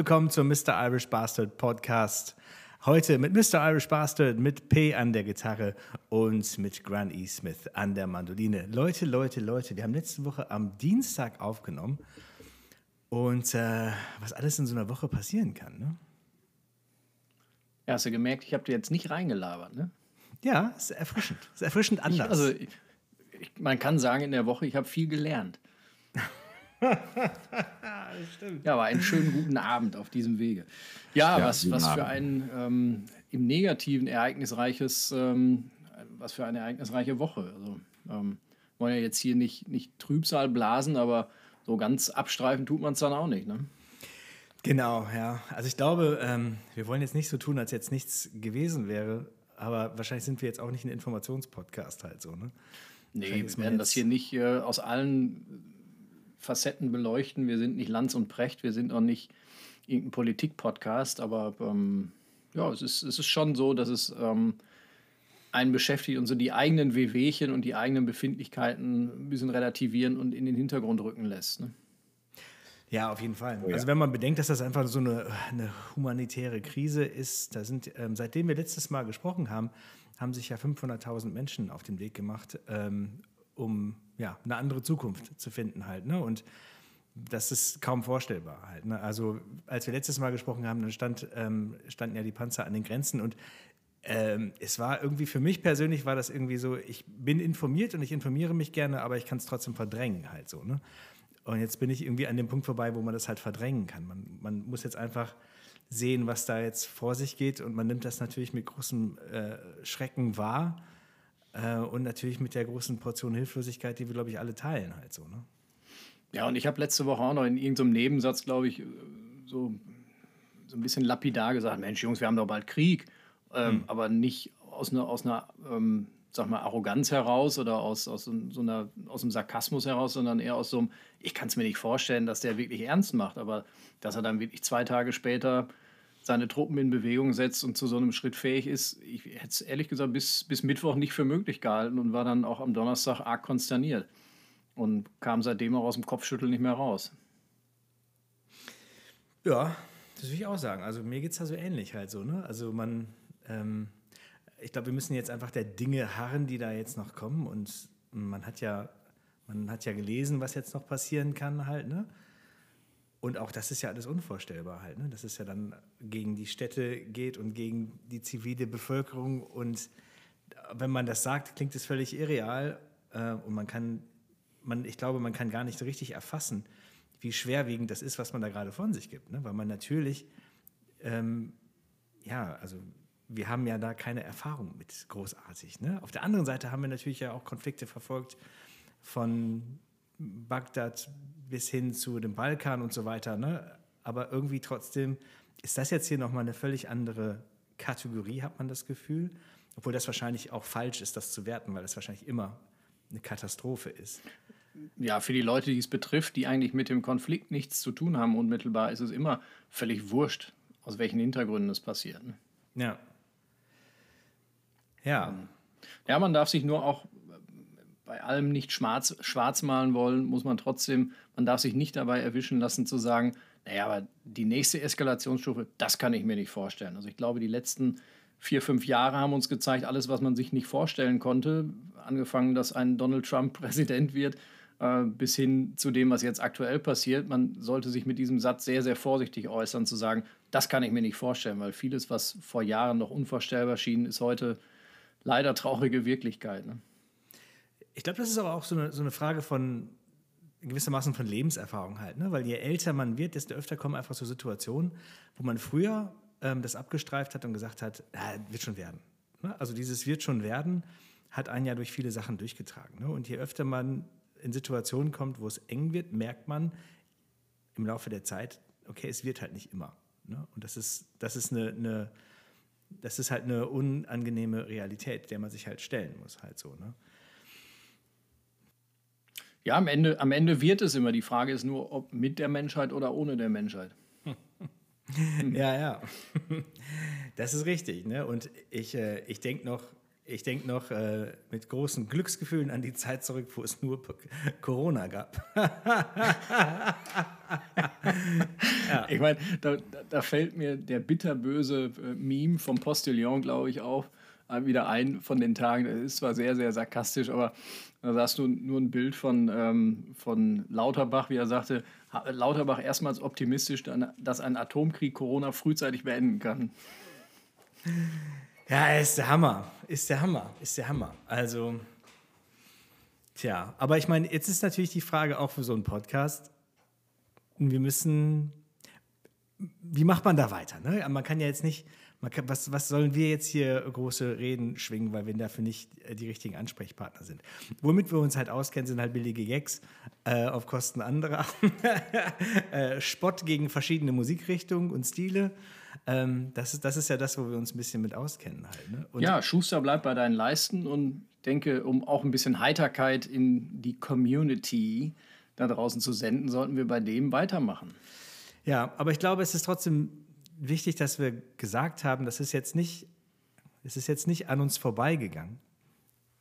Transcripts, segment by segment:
willkommen zum Mr. Irish Bastard Podcast. Heute mit Mr. Irish Bastard, mit P an der Gitarre und mit Grant E. Smith an der Mandoline. Leute, Leute, Leute, wir haben letzte Woche am Dienstag aufgenommen und äh, was alles in so einer Woche passieren kann, ne? Ja, hast du gemerkt, ich habe dir jetzt nicht reingelabert, ne? Ja, ist erfrischend. Ist erfrischend anders. Ich, also, ich, ich, man kann sagen in der Woche, ich habe viel gelernt. stimmt. Ja, war einen schönen guten Abend auf diesem Wege. Ja, ja was, was für ein ähm, im Negativen ereignisreiches, ähm, was für eine ereignisreiche Woche. Also, ähm, wollen ja jetzt hier nicht, nicht Trübsal blasen, aber so ganz abstreifen tut man es dann auch nicht, ne? Genau, ja. Also ich glaube, ähm, wir wollen jetzt nicht so tun, als jetzt nichts gewesen wäre, aber wahrscheinlich sind wir jetzt auch nicht ein Informationspodcast halt so, ne? Nee, wir werden das hier nicht äh, aus allen Facetten beleuchten. Wir sind nicht Lanz und Precht, wir sind auch nicht irgendein Politik-Podcast, aber ähm, ja, es ist, es ist schon so, dass es ähm, einen beschäftigt und so die eigenen Wehwehchen und die eigenen Befindlichkeiten ein bisschen relativieren und in den Hintergrund rücken lässt. Ne? Ja, auf jeden Fall. Oh, ja. Also wenn man bedenkt, dass das einfach so eine, eine humanitäre Krise ist, da sind, ähm, seitdem wir letztes Mal gesprochen haben, haben sich ja 500.000 Menschen auf den Weg gemacht, ähm, um ja, eine andere Zukunft zu finden halt. Ne? Und das ist kaum vorstellbar halt. Ne? Also als wir letztes Mal gesprochen haben, dann stand, ähm, standen ja die Panzer an den Grenzen und ähm, es war irgendwie für mich persönlich war das irgendwie so, ich bin informiert und ich informiere mich gerne, aber ich kann es trotzdem verdrängen halt so. Ne? Und jetzt bin ich irgendwie an dem Punkt vorbei, wo man das halt verdrängen kann. Man, man muss jetzt einfach sehen, was da jetzt vor sich geht und man nimmt das natürlich mit großem äh, Schrecken wahr äh, und natürlich mit der großen Portion Hilflosigkeit, die wir, glaube ich, alle teilen halt so. Ne? Ja, und ich habe letzte Woche auch noch in irgendeinem Nebensatz, glaube ich, so, so ein bisschen lapidar gesagt, Mensch, Jungs, wir haben doch bald Krieg. Ähm, hm. Aber nicht aus einer, aus einer ähm, sag mal, Arroganz heraus oder aus, aus, so einer, aus einem Sarkasmus heraus, sondern eher aus so einem, ich kann es mir nicht vorstellen, dass der wirklich ernst macht, aber dass er dann wirklich zwei Tage später seine Truppen in Bewegung setzt und zu so einem Schritt fähig ist, ich hätte es ehrlich gesagt bis, bis Mittwoch nicht für möglich gehalten und war dann auch am Donnerstag arg konsterniert und kam seitdem auch aus dem Kopfschütteln nicht mehr raus. Ja, das würde ich auch sagen. Also mir geht es da so ähnlich halt so. Ne? Also man, ähm, ich glaube, wir müssen jetzt einfach der Dinge harren, die da jetzt noch kommen. Und man hat ja, man hat ja gelesen, was jetzt noch passieren kann halt. Ne? Und auch das ist ja alles unvorstellbar halt, ne? dass es ja dann gegen die Städte geht und gegen die zivile Bevölkerung. Und wenn man das sagt, klingt es völlig irreal. Äh, und man kann, man, ich glaube, man kann gar nicht so richtig erfassen, wie schwerwiegend das ist, was man da gerade von sich gibt. Ne? Weil man natürlich, ähm, ja, also wir haben ja da keine Erfahrung mit großartig. Ne? Auf der anderen Seite haben wir natürlich ja auch Konflikte verfolgt von Bagdad bis hin zu dem Balkan und so weiter. Ne? Aber irgendwie trotzdem ist das jetzt hier nochmal eine völlig andere Kategorie, hat man das Gefühl. Obwohl das wahrscheinlich auch falsch ist, das zu werten, weil das wahrscheinlich immer eine Katastrophe ist. Ja, für die Leute, die es betrifft, die eigentlich mit dem Konflikt nichts zu tun haben, unmittelbar, ist es immer völlig wurscht, aus welchen Hintergründen es passiert. Ne? Ja. Ja. Ja, man darf sich nur auch bei allem nicht schwarz, schwarz malen wollen, muss man trotzdem, man darf sich nicht dabei erwischen lassen zu sagen, naja, aber die nächste Eskalationsstufe, das kann ich mir nicht vorstellen. Also ich glaube, die letzten vier, fünf Jahre haben uns gezeigt, alles, was man sich nicht vorstellen konnte, angefangen, dass ein Donald Trump Präsident wird, äh, bis hin zu dem, was jetzt aktuell passiert. Man sollte sich mit diesem Satz sehr, sehr vorsichtig äußern, zu sagen, das kann ich mir nicht vorstellen, weil vieles, was vor Jahren noch unvorstellbar schien, ist heute leider traurige Wirklichkeit. Ne? Ich glaube, das ist aber auch so eine, so eine Frage von gewissermaßen von Lebenserfahrung halt, ne? weil je älter man wird, desto öfter kommen einfach so Situationen, wo man früher ähm, das abgestreift hat und gesagt hat, ja, wird schon werden. Ne? Also dieses wird schon werden hat einen ja durch viele Sachen durchgetragen. Ne? Und je öfter man in Situationen kommt, wo es eng wird, merkt man im Laufe der Zeit, okay, es wird halt nicht immer. Ne? Und das ist, das ist eine, eine, das ist halt eine unangenehme Realität, der man sich halt stellen muss, halt so. Ne? Ja, am Ende, am Ende wird es immer. Die Frage ist nur, ob mit der Menschheit oder ohne der Menschheit. ja, ja. Das ist richtig. Ne? Und ich, äh, ich denke noch, ich denke noch äh, mit großen Glücksgefühlen an die Zeit zurück, wo es nur Corona gab. ja. Ich meine, da, da, fällt mir der bitterböse äh, Meme vom Postillon, glaube ich, auch äh, wieder ein von den Tagen. Das ist zwar sehr, sehr sarkastisch, aber da sahst du nur ein Bild von, ähm, von Lauterbach, wie er sagte, Lauterbach erstmals optimistisch, dass ein Atomkrieg Corona frühzeitig beenden kann. Ja, ist der Hammer. Ist der Hammer. Ist der Hammer. Also, tja, aber ich meine, jetzt ist natürlich die Frage auch für so einen Podcast. Wir müssen, wie macht man da weiter? Ne? Man kann ja jetzt nicht, kann, was, was sollen wir jetzt hier große Reden schwingen, weil wir dafür nicht äh, die richtigen Ansprechpartner sind? Womit wir uns halt auskennen, sind halt billige Gags äh, auf Kosten anderer. äh, Spott gegen verschiedene Musikrichtungen und Stile. Ähm, das, ist, das ist ja das, wo wir uns ein bisschen mit auskennen halt. Ne? ja, Schuster bleibt bei deinen Leisten und denke, um auch ein bisschen Heiterkeit in die Community da draußen zu senden, sollten wir bei dem weitermachen. Ja, aber ich glaube, es ist trotzdem wichtig, dass wir gesagt haben, das ist jetzt nicht, es ist jetzt nicht an uns vorbeigegangen.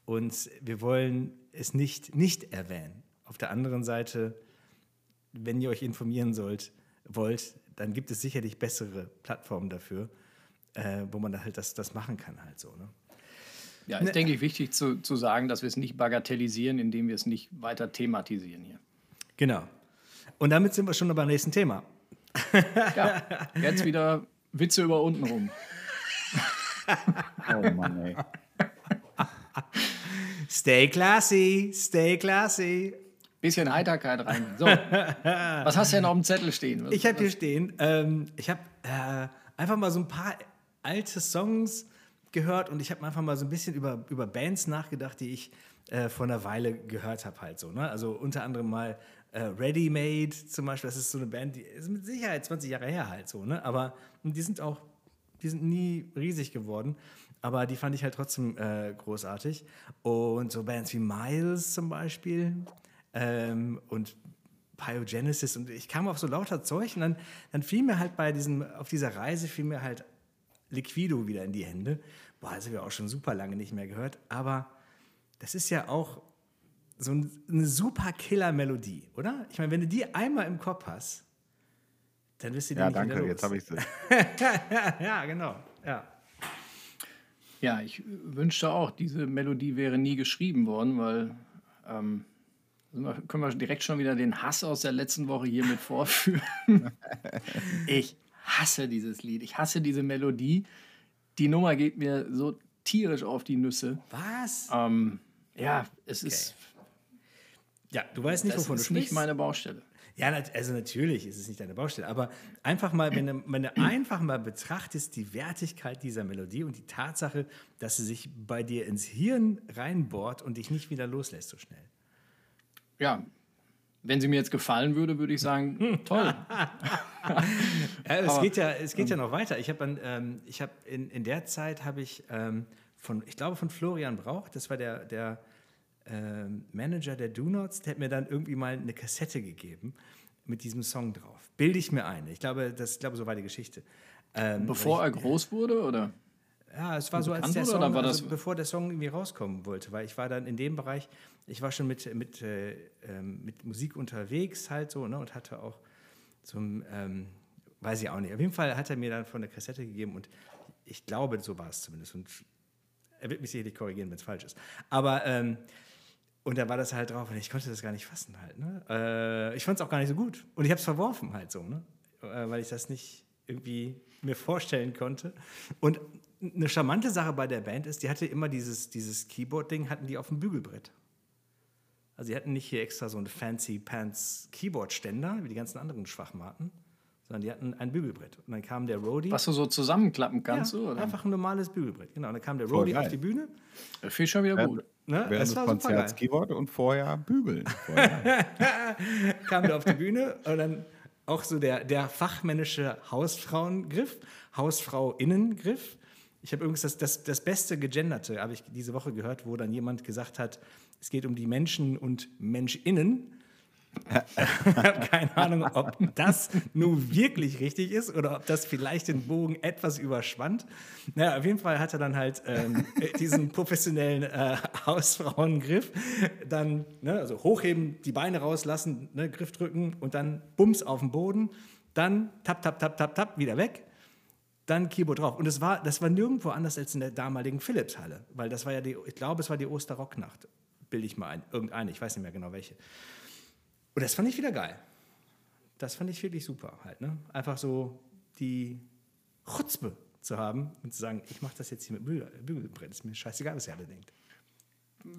Und wir wollen es nicht, nicht erwähnen. Auf der anderen Seite, wenn ihr euch informieren sollt, wollt, dann gibt es sicherlich bessere Plattformen dafür, äh, wo man halt das, das machen kann halt so. Ne? Ja, ist, ne, denke ich, wichtig zu, zu sagen, dass wir es nicht bagatellisieren, indem wir es nicht weiter thematisieren hier. Genau. Und damit sind wir schon beim nächsten Thema. Ja, jetzt wieder Witze über unten rum. oh Mann, ey. Stay classy, stay classy. Bisschen Heiterkeit rein. So, was hast du denn auf dem Zettel stehen? Was, ich habe hier stehen, ähm, ich habe äh, einfach mal so ein paar alte Songs gehört und ich habe einfach mal so ein bisschen über, über Bands nachgedacht, die ich äh, vor einer Weile gehört habe halt so. Ne? Also unter anderem mal äh, Ready Made zum Beispiel, das ist so eine Band, die ist mit Sicherheit 20 Jahre her halt so, ne? Aber die sind auch, die sind nie riesig geworden. Aber die fand ich halt trotzdem äh, großartig. Und so Bands wie Miles zum Beispiel ähm, und Pyogenesis und ich kam auf so lauter Zeug und dann, dann fiel mir halt bei diesem, auf dieser Reise fiel mir halt Liquido wieder in die Hände. Boah, das haben wir auch schon super lange nicht mehr gehört, aber das ist ja auch so eine super Killer-Melodie, oder? Ich meine, wenn du die einmal im Kopf hast, dann wirst du die ja, nicht danke, wieder los. jetzt habe ich sie. ja, genau. Ja. ja, ich wünschte auch, diese Melodie wäre nie geschrieben worden, weil ähm, können wir direkt schon wieder den Hass aus der letzten Woche hier mit vorführen. ich hasse dieses Lied, ich hasse diese Melodie. Die Nummer geht mir so tierisch auf die Nüsse. Was? Ähm, ja, es okay. ist ja, du weißt nicht, das wovon du sprichst. Das ist nicht meine Baustelle. Ja, also natürlich ist es nicht deine Baustelle, aber einfach mal, wenn du, wenn du einfach mal betrachtest, die Wertigkeit dieser Melodie und die Tatsache, dass sie sich bei dir ins Hirn reinbohrt und dich nicht wieder loslässt so schnell. Ja, wenn sie mir jetzt gefallen würde, würde ich sagen, hm, toll. ja, es, aber, geht ja, es geht ja noch weiter. Ich habe ähm, hab in, in der Zeit habe ich ähm, von, ich glaube von Florian Brauch, das war der, der ähm, Manager der Do Nots, der hat mir dann irgendwie mal eine Kassette gegeben mit diesem Song drauf. Bilde ich mir ein. Ich glaube, das, ich glaube, so war die Geschichte. Ähm, Bevor er groß wurde, oder? Ja, es war so, als der Song, also bevor der Song irgendwie rauskommen wollte, weil ich war dann in dem Bereich, ich war schon mit, mit, äh, ähm, mit Musik unterwegs halt so, ne, und hatte auch so ein, ähm, weiß ich auch nicht, auf jeden Fall hat er mir dann von der Kassette gegeben und ich glaube, so war es zumindest und er wird mich sicherlich korrigieren, wenn es falsch ist. Aber ähm, und da war das halt drauf und ich konnte das gar nicht fassen halt. Ne? Äh, ich fand es auch gar nicht so gut. Und ich habe es verworfen halt so, ne? Äh, weil ich das nicht irgendwie mir vorstellen konnte. Und eine charmante Sache bei der Band ist, die hatte immer dieses, dieses Keyboard-Ding, hatten die auf dem Bügelbrett. Also die hatten nicht hier extra so einen fancy Pants Keyboard-Ständer, wie die ganzen anderen Schwachmaten, sondern die hatten ein Bügelbrett. Und dann kam der Roadie. Was du so zusammenklappen kannst, ja, oder? Einfach ein normales Bügelbrett, genau. Und dann kam der Roadie auf die Bühne. Finde ich schon wieder gut. Ne? Während des Konzerts Keyboard und vorher bügeln. Vorher. Kam da auf die Bühne und dann auch so der, der fachmännische Hausfrauengriff, Hausfrau-Innengriff. Ich habe übrigens das, das, das beste Gegenderte, habe ich diese Woche gehört, wo dann jemand gesagt hat, es geht um die Menschen und MenschInnen. Ich habe keine Ahnung, ob das nun wirklich richtig ist oder ob das vielleicht den Bogen etwas überspannt. Naja, auf jeden Fall hat er dann halt ähm, diesen professionellen äh, Hausfrauengriff. Dann ne, also hochheben, die Beine rauslassen, ne, Griff drücken und dann Bums auf den Boden. Dann tap, tap, tap, tap, tap, wieder weg. Dann Keyboard drauf. Und das war, das war nirgendwo anders als in der damaligen Philips-Halle. Weil das war ja die, ich glaube, es war die Osterrocknacht. Bilde ich mal ein. Irgendeine, ich weiß nicht mehr genau welche. Und das fand ich wieder geil. Das fand ich wirklich super halt. Ne? Einfach so die Chutzpe zu haben und zu sagen, ich mache das jetzt hier mit Bügel, Bügelbrett. Ist mir scheißegal, was ihr alle denkt.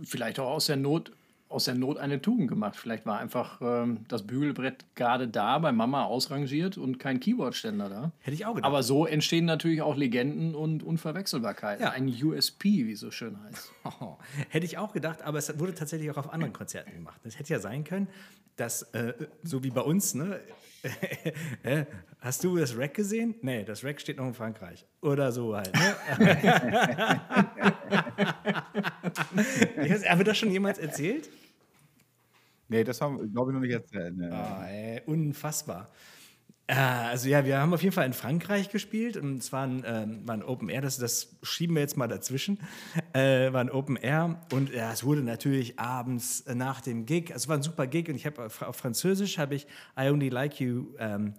Vielleicht auch aus der Not, aus der Not eine Tugend gemacht. Vielleicht war einfach ähm, das Bügelbrett gerade da bei Mama ausrangiert und kein Keyboardständer da. Hätte ich auch gedacht. Aber so entstehen natürlich auch Legenden und Unverwechselbarkeit. Ja. Ein USP, wie es so schön heißt. Oh, hätte ich auch gedacht, aber es wurde tatsächlich auch auf anderen Konzerten gemacht. Es hätte ja sein können, dass, äh, so wie bei uns, ne? Hast du das Rack gesehen? Nee, das Rack steht noch in Frankreich. Oder so halt. Ne? Haben wir das schon jemals erzählt? Nee, das haben wir, glaube ich, noch nicht erzählt. Nee. Ah, ey, unfassbar. Äh, Also ja, wir haben auf jeden Fall in Frankreich gespielt und es war ein, ähm, war ein Open Air, das, das schieben wir jetzt mal dazwischen, äh, war ein Open Air und ja, es wurde natürlich abends äh, nach dem Gig, also es war ein super Gig und ich habe auf, auf Französisch habe ich I Only Like You ähm,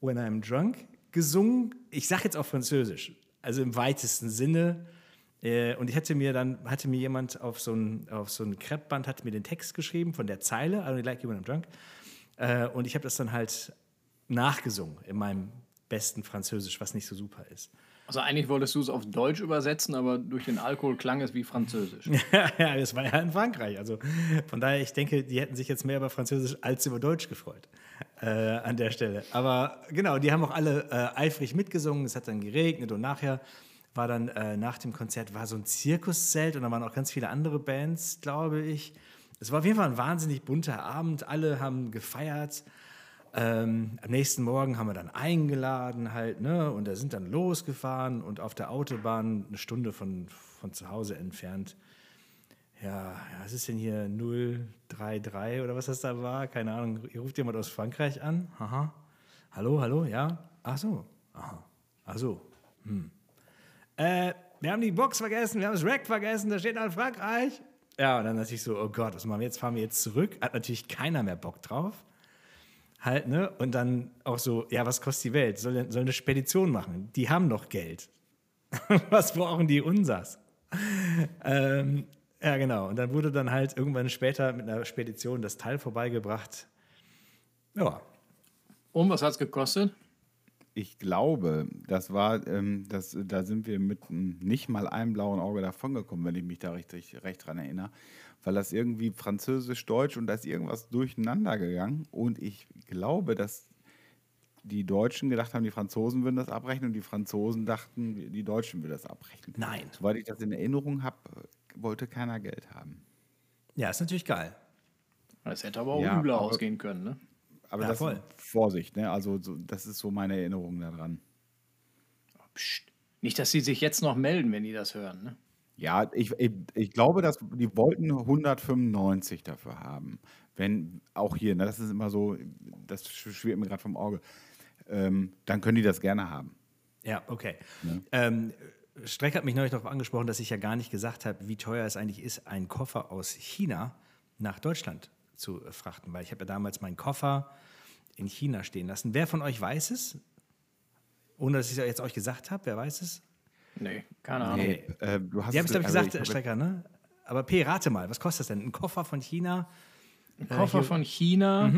When I'm Drunk gesungen. Ich sage jetzt auf Französisch, also im weitesten Sinne. Äh, Und ich hatte mir dann, hatte mir jemand auf so ein, auf so ein Kreppband, hat mir den Text geschrieben von der Zeile, I only like you when I'm drunk. Äh, Und ich habe das dann halt nachgesungen in meinem besten Französisch, was nicht so super ist. Also eigentlich wolltest du es auf Deutsch übersetzen, aber durch den Alkohol klang es wie Französisch. ja, das war ja in Frankreich. Also von daher, ich denke, die hätten sich jetzt mehr über Französisch als über Deutsch gefreut äh, an der Stelle. Aber genau, die haben auch alle äh, eifrig mitgesungen. Es hat dann geregnet und nachher war dann äh, nach dem Konzert war so ein Zirkuszelt und da waren auch ganz viele andere Bands, glaube ich. Es war auf jeden Fall ein wahnsinnig bunter Abend. Alle haben gefeiert. Ähm, am nächsten Morgen haben wir dann eingeladen halt, ne? Und da sind dann losgefahren und auf der Autobahn eine Stunde von, von zu Hause entfernt. Ja, was ist denn hier 033 oder was das da war? Keine Ahnung. Hier ruft jemand aus Frankreich an. Aha. Hallo, hallo, ja? Ach so. Aha. Ach so. Hm. Äh, wir haben die Box vergessen, wir haben das Rack vergessen, da steht noch Frankreich. Ja, und dann dachte ich so, oh Gott, was machen wir jetzt? Fahren wir jetzt zurück? Hat natürlich keiner mehr Bock drauf halt, ne? Und dann auch so, ja, was kostet die Welt? Soll, soll eine Spedition machen? Die haben doch Geld. was brauchen die unsers? ähm, ja, genau. Und dann wurde dann halt irgendwann später mit einer Spedition das Teil vorbeigebracht. Ja, Und was hat es gekostet? Ich glaube, das war, ähm, das, da sind wir mit nicht mal einem blauen Auge davongekommen, wenn ich mich da richtig recht dran erinnere. Weil das irgendwie Französisch, Deutsch und da ist irgendwas durcheinander gegangen. Und ich glaube, dass die Deutschen gedacht haben, die Franzosen würden das abrechnen und die Franzosen dachten, die Deutschen würden das abrechnen. Nein. Soweit ich das in Erinnerung habe, wollte keiner Geld haben. ja, ist natürlich geil. Das hätte aber auch Ja, übler aber- ausgehen können, ne? Aber Ja, das voll. Vorsicht, ne? Also so, das ist so meine Erinnerung daran. Psst. Nicht, dass sie sich jetzt noch melden, wenn die das hören, ne? Ja, ich, ich, ich glaube, dass die wollten 195 dafür haben. Wenn auch hier, ne, das ist immer so, das schwirrt mir gerade vom Auge. Ähm, dann können die das gerne haben. Ja, okay. Ähm, Streck hat mich neulich darauf angesprochen, dass ich ja gar nicht gesagt habe, wie teuer es eigentlich ist, einen Koffer aus China nach Deutschland zu äh, frachten, weil ich habe ja damals meinen Koffer in China stehen lassen. Wer von euch weiß es? Ohne dass ich es jetzt euch gesagt habe, wer weiß es? Nee, keine Ahnung. Nee. Äh, du hast Die haben es, glaube ich, also gesagt, hab- Strecker, ne? Aber P, rate mal, was kostet das denn? Ein Koffer von China? Ein Koffer hier- von China.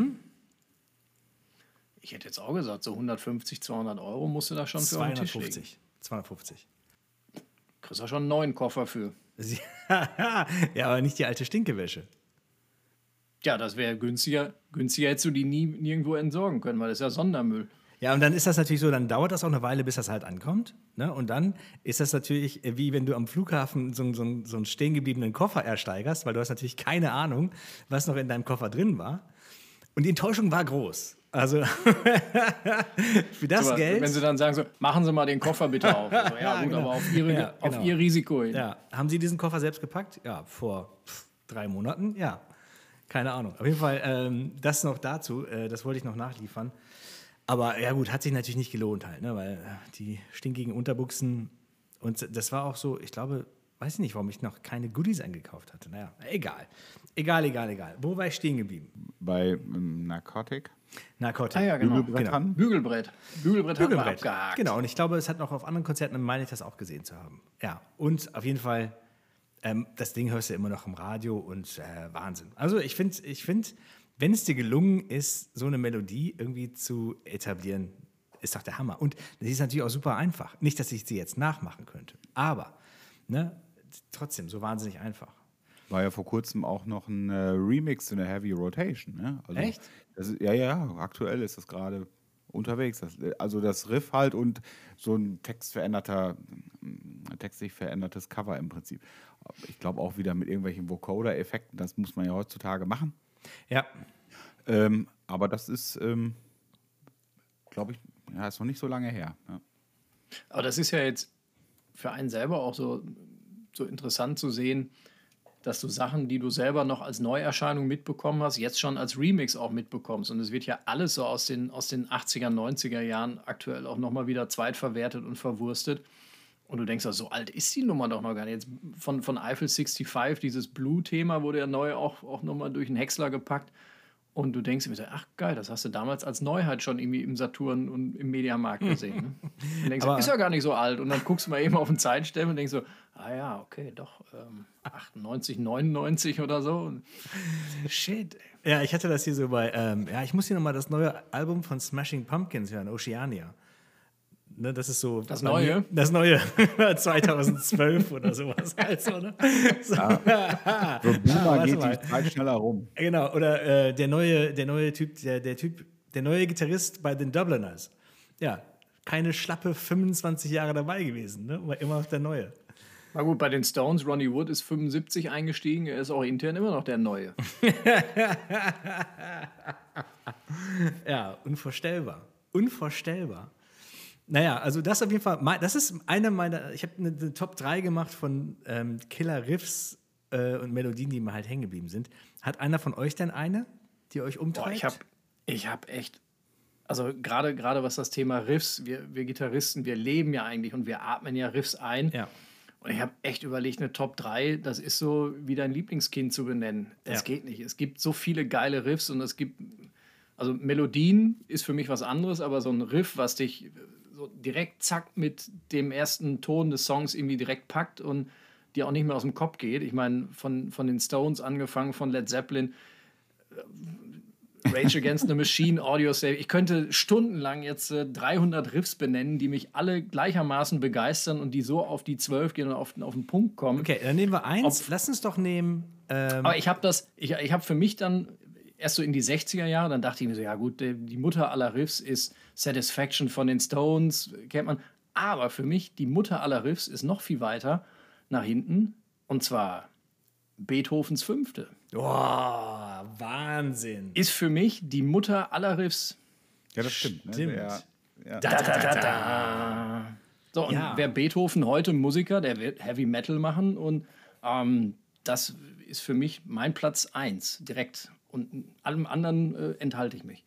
Ich hätte jetzt auch gesagt, so 150, 200 Euro musst du da schon für auf den Tisch legen. 250. 250. Kriegst du schon einen neuen Koffer für. ja, aber nicht die alte Stinkewäsche. Ja, das wäre günstiger. Günstiger hättest du die nie nirgendwo entsorgen können, weil das ist ja Sondermüll. Ja, und dann ist das natürlich so, dann dauert das auch eine Weile, bis das halt ankommt. Ne? Und dann ist das natürlich äh, wie wenn du am Flughafen so, so, so einen stehen gebliebenen Koffer ersteigerst, weil du hast natürlich keine Ahnung, was noch in deinem Koffer drin war. Und die Enttäuschung war groß. Also für das Aber Geld. Wenn sie dann sagen so, machen Sie mal den Koffer bitte auf. Also, ja, gut, genau. aber auf, ihre, Ja, auf genau. Ihr Risiko hin. ja, haben Sie diesen Koffer selbst gepackt? Ja, vor drei Monaten, ja. Keine Ahnung. Auf jeden Fall, ähm, das noch dazu, äh, das wollte ich noch nachliefern. Aber ja gut, hat sich natürlich nicht gelohnt halt, ne? weil äh, die stinkigen Unterbuchsen und das war auch so, ich glaube, weiß ich nicht, warum ich noch keine Goodies eingekauft hatte. Naja, egal. Egal, egal, egal. Wo war ich stehen geblieben? Bei ähm, Narcotic. Narcotic. Ah ja, genau. Bügelbrett haben? Bügelbrett. Bügelbrett, haben wir Bügelbrett. abgehakt. Genau, und ich glaube, es hat noch auf anderen Konzerten, meine ich das auch gesehen zu haben. Ja, und auf jeden Fall, ähm, das Ding hörst du immer noch im Radio und äh, Wahnsinn. Also ich finde, ich find, wenn es dir gelungen ist, so eine Melodie irgendwie zu etablieren, ist doch der Hammer. Und das ist natürlich auch super einfach. Nicht, dass ich sie jetzt nachmachen könnte, aber ne, trotzdem so wahnsinnig einfach. War ja vor kurzem auch noch ein äh, Remix in der Heavy Rotation. Ne? Also, Echt? Ist, ja, ja, aktuell ist das gerade unterwegs. Das, also das Riff halt und so ein textveränderter, ein textlich verändertes Cover im Prinzip. Ich glaube auch wieder mit irgendwelchen Vocoder-Effekten, das muss man ja heutzutage machen. Ja, Ähm, aber das ist, ähm, glaube ich, ja, ist noch nicht so lange her. Ja. Aber das ist ja jetzt für einen selber auch so, so interessant zu sehen, dass du Sachen, die du selber noch als Neuerscheinung mitbekommen hast, jetzt schon als Remix auch mitbekommst. Und es wird ja alles so aus den, aus den 80er, 90er Jahren aktuell auch nochmal wieder zweitverwertet und verwurstet. Und du denkst, ja, so alt ist die Nummer doch noch gar nicht. Jetzt von, von Eiffel 65, dieses Blue-Thema wurde ja neu auch, auch nochmal durch den Häcksler gepackt. Und du denkst dir, so, ach geil, das hast du damals als Neuheit schon irgendwie im Saturn und im Mediamarkt gesehen. Ne? Und denkst, Aber- ist ja gar nicht so alt. Und dann guckst du mal eben auf den Zeitstempel und denkst so, ah ja, okay, doch, ähm, 98, 99 oder so. Shit. Ja, ich hatte das hier so bei, ähm, ja, ich muss hier nochmal das neue Album von Smashing Pumpkins hören, Oceania. Ne, das ist so. Das Neue? mir- Das neue. 2012 oder sowas. Also, ne? so, So Boomer warte geht mal. die Zeit schneller rum. Genau, oder äh, der neue, der neue Typ, der, der Typ, der neue Gitarrist bei den Dubliners. Ja, keine schlappe 25 Jahre dabei gewesen, ne? Aber immer noch der Neue. na gut, bei den Stones, Ronnie Wood ist 75 eingestiegen, er ist auch intern immer noch der Neue. Ja, unvorstellbar. Unvorstellbar. Naja, also das auf jeden Fall, das ist eine meiner, ich habe eine, eine Top 3 gemacht von ähm, Killer-Riffs äh, und Melodien, die mir halt hängen geblieben sind. Hat einer von euch denn eine, die euch umtreibt? Boah, ich habe ich hab echt, also gerade gerade was das Thema Riffs, wir, wir Gitarristen, wir leben ja eigentlich und wir atmen ja Riffs ein. Ja. Und ich habe echt überlegt, eine Top 3, das ist so wie dein Lieblingskind zu benennen. Das Ja. geht nicht. Es gibt so viele geile Riffs und es gibt, also Melodien ist für mich was anderes, aber so ein Riff, was dich so direkt zack mit dem ersten Ton des Songs irgendwie direkt packt und dir auch nicht mehr aus dem Kopf geht. Ich meine, von, von den Stones angefangen, von Led Zeppelin, Rage Against the Machine, Audio Save. Ich könnte stundenlang jetzt äh, 300 Riffs benennen, die mich alle gleichermaßen begeistern und die so auf die 12 gehen und auf, auf den Punkt kommen. Okay, dann nehmen wir eins. Lass uns doch nehmen. Ähm, Aber ich habe das, ich, ich habe für mich dann erst so in die 60er Jahre, dann dachte ich mir so, ja gut, die, Mutter aller Riffs ist Satisfaction von den Stones, kennt man. Aber für mich, die Mutter aller Riffs ist noch viel weiter nach hinten und zwar Beethovens Fünfte. boah, Wahnsinn. Ist für mich die Mutter aller Riffs. Ja, das stimmt. Ne? Stimmt. Der, ja. Da, da, da, da. So, und Ja. wer Beethoven heute Musiker, der wird Heavy Metal machen und ähm, das ist für mich mein Platz 1 direkt. Und allem anderen äh, enthalte ich mich.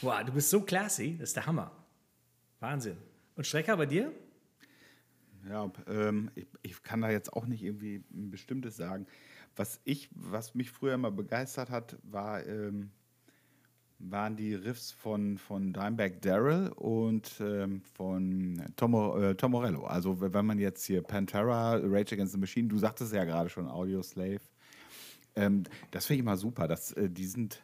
Boah, du bist so classy, das ist der Hammer. Wahnsinn. Und Strecker bei dir? Ja, ähm, ich, ich kann da jetzt auch nicht irgendwie ein bestimmtes sagen. Was ich, was mich früher immer begeistert hat, war, ähm, waren die Riffs von, von Dimebag Darrell und ähm, von Tomo, äh, Tom Morello. Also wenn man jetzt hier Pantera, Rage Against the Machine, du sagtest ja gerade schon Audio Slave, ähm, das finde ich immer super. Das, äh, die sind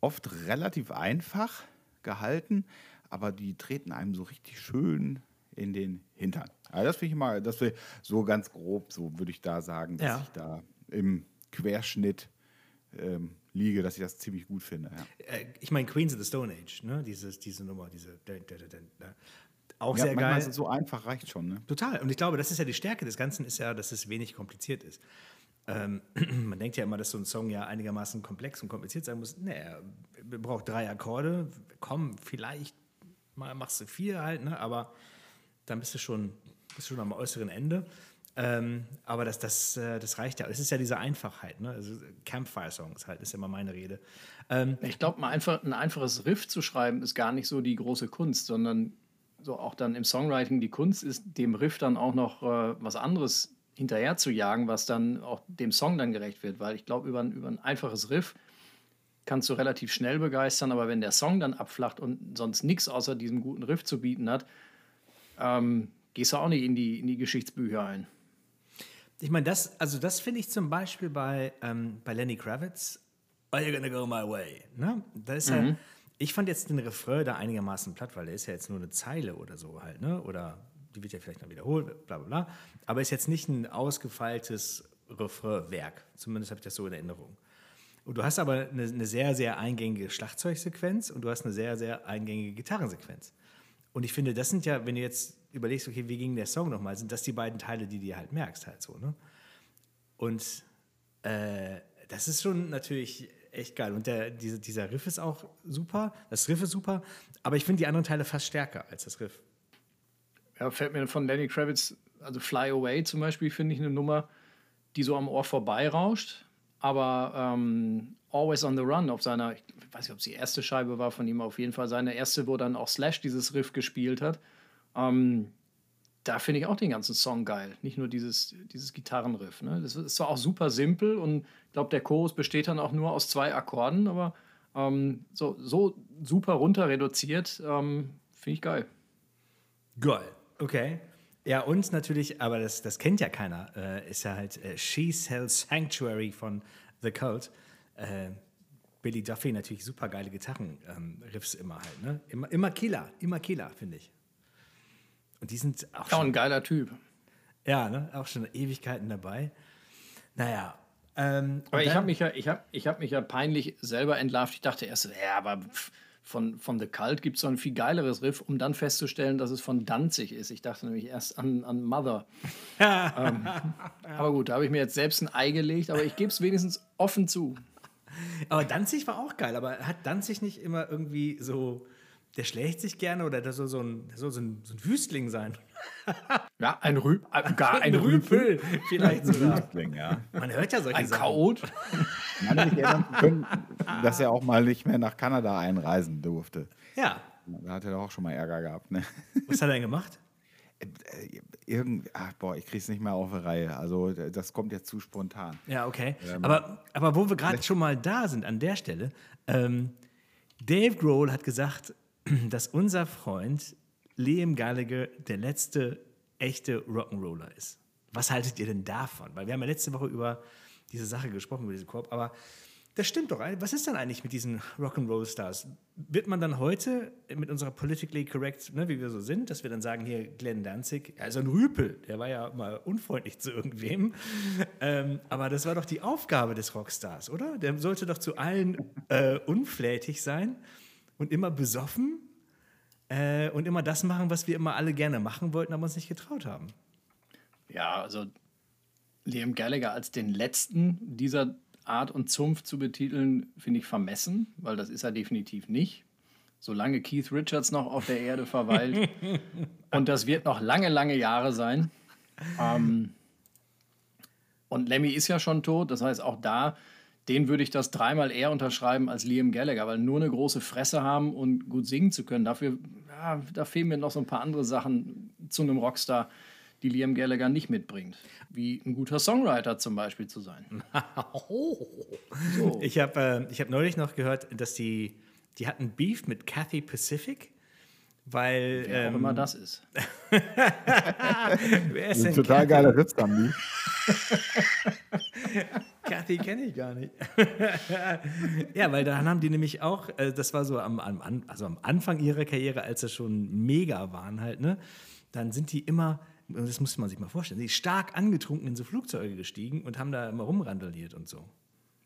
oft relativ einfach gehalten, aber die treten einem so richtig schön in den Hintern. Also das finde ich immer, das ich so ganz grob, so würde ich da sagen, dass Ja. ich da im Querschnitt ähm, liege, dass ich das ziemlich gut finde. Ja. Äh, ich meine Queens of the Stone Age, ne? Dieses, diese Nummer, diese. da. Auch Ja, sehr geil. so einfach, reicht schon. Ne? Total. Und ich glaube, das ist ja die Stärke des Ganzen, ist ja, dass es wenig kompliziert ist. Ähm, man denkt ja immer, dass so ein Song ja einigermaßen komplex und kompliziert sein muss. Nee, er braucht drei Akkorde. Komm, vielleicht mal machst du vier halt, ne? aber dann bist du schon, bist schon am äußeren Ende. Ähm, aber das, das, äh, das reicht ja. Es ist ja diese Einfachheit. Ne? Also Campfire-Songs halt, ist ja immer meine Rede. Ähm, ich glaube, einfach, ein einfaches Riff zu schreiben ist gar nicht so die große Kunst, sondern so auch dann im Songwriting die Kunst ist, dem Riff dann auch noch äh, was anderes hinterher zu jagen, was dann auch dem Song dann gerecht wird. Weil ich glaube, über, über ein einfaches Riff kannst du relativ schnell begeistern, aber wenn der Song dann abflacht und sonst nichts außer diesem guten Riff zu bieten hat, ähm, gehst du auch nicht in die, in die Geschichtsbücher ein. Ich meine, das, also das finde ich zum Beispiel bei, ähm, bei Lenny Kravitz, Are you gonna go my way? Ne? Da ist mhm. ja, ich fand jetzt den Refrain da einigermaßen platt, weil der ist ja jetzt nur eine Zeile oder so halt, ne? Oder die wird ja vielleicht noch wiederholt, bla bla bla. Aber ist jetzt nicht ein ausgefeiltes Refrainwerk. Zumindest habe ich das so in Erinnerung. Und du hast aber eine, eine, sehr, sehr eingängige Schlagzeugsequenz und du hast eine sehr, sehr eingängige Gitarrensequenz. Und ich finde, das sind ja, wenn du jetzt überlegst, okay, wie ging der Song nochmal, sind das die beiden Teile, die du halt merkst, halt so, ne? Und äh, das ist schon natürlich echt geil. Und der, diese, dieser Riff ist auch super, das Riff ist super, aber ich finde die anderen Teile fast stärker als das Riff. Ja, fällt mir von Lenny Kravitz, also Fly Away zum Beispiel, finde ich eine Nummer, die so am Ohr vorbeirauscht aber ähm, Always on the Run auf seiner, ich weiß nicht, ob es die erste Scheibe war von ihm, auf jeden Fall seine erste, wo dann auch Slash dieses Riff gespielt hat. Ähm, da finde ich auch den ganzen Song geil. Nicht nur dieses, dieses Gitarrenriff. Ne? Das ist zwar auch super simpel und ich glaube, der Chorus besteht dann auch nur aus zwei Akkorden, aber ähm, so, so super runter reduziert, ähm, finde ich geil. Geil, okay. Ja, und natürlich, aber das, das kennt ja keiner, äh, ist ja halt äh, She Sells Sanctuary von The Cult. Äh, Billy Duffy natürlich super geile Gitarren-Riffs ähm, immer halt, ne? Immer, immer Killer, immer Killer, finde ich. Und die sind auch schon. Auch ein geiler Typ. Ja, ne? Auch schon Ewigkeiten dabei. Naja. Ähm, aber ich habe mich, ja, ich hab, ich hab mich ja peinlich selber entlarvt. Ich dachte erst, ja, aber pff, von, von The Cult gibt es so ein viel geileres Riff, um dann festzustellen, dass es von Danzig ist. Ich dachte nämlich erst an, an Mother. ähm, aber gut, da habe ich mir jetzt selbst ein Ei gelegt, aber ich gebe es wenigstens offen zu. Aber Danzig war auch geil, aber hat Danzig nicht immer irgendwie so, der schlägt sich gerne oder der soll so ein, der soll so ein, so ein Wüstling sein? Ja, ein Rü äh, gar ein, ein Rüpel. Vielleicht sogar. Wüstling, ja. Man hört ja solche ein Sachen. Chaot. Man mich erinnern können, dass er auch mal nicht mehr nach Kanada einreisen durfte. Ja. Da hat er doch auch schon mal Ärger gehabt. Ne? Was hat er denn gemacht? Äh, irgend, ach, boah, ich krieg's nicht mehr auf die Reihe. Also das kommt jetzt zu spontan. Ja, okay. Ähm, aber, aber wo wir gerade schon mal da sind, an der Stelle, ähm, Dave Grohl hat gesagt, dass unser Freund Liam Gallagher der letzte echte Rock'n'Roller ist. Was haltet ihr denn davon? Weil wir haben ja letzte Woche über diese Sache gesprochen, über diesen Korb, aber das stimmt doch. Was ist dann eigentlich mit diesen Rock'n'Roll-Stars? Wird man dann heute mit unserer politically correct, ne, wie wir so sind, dass wir dann sagen, hier Glenn Danzig, also ein Rüpel, der war ja mal unfreundlich zu irgendwem. Ähm, aber das war doch die Aufgabe des Rockstars, oder? Der sollte doch zu allen äh, unflätig sein und immer besoffen äh, und immer das machen, was wir immer alle gerne machen wollten, aber uns nicht getraut haben. Ja, also Liam Gallagher als den letzten dieser Art und Zunft zu betiteln, finde ich vermessen, weil das ist er definitiv nicht. Solange Keith Richards noch auf der Erde verweilt. und das wird noch lange, lange Jahre sein. Ähm, und Lemmy ist ja schon tot, das heißt auch da den würde ich das dreimal eher unterschreiben als Liam Gallagher, weil nur eine große Fresse haben und gut singen zu können. Dafür, ja, da fehlen mir noch so ein paar andere Sachen zu einem Rockstar, die Liam Gallagher nicht mitbringt. Wie ein guter Songwriter zum Beispiel zu sein. so. Ich habe äh, hab neulich noch gehört, dass die, die hatten Beef mit Kathy Pacific. Weil. Wer ähm, auch immer das ist. Wer ist denn total geiler Witz, die. Kathy kenne ich gar nicht. ja, weil dann haben die nämlich auch, äh, das war so am, am, also am Anfang ihrer Karriere, als sie schon mega waren halt, ne? Dann sind die immer, das muss man sich mal vorstellen, die stark angetrunken in so Flugzeuge gestiegen und haben da immer rumrandaliert und so.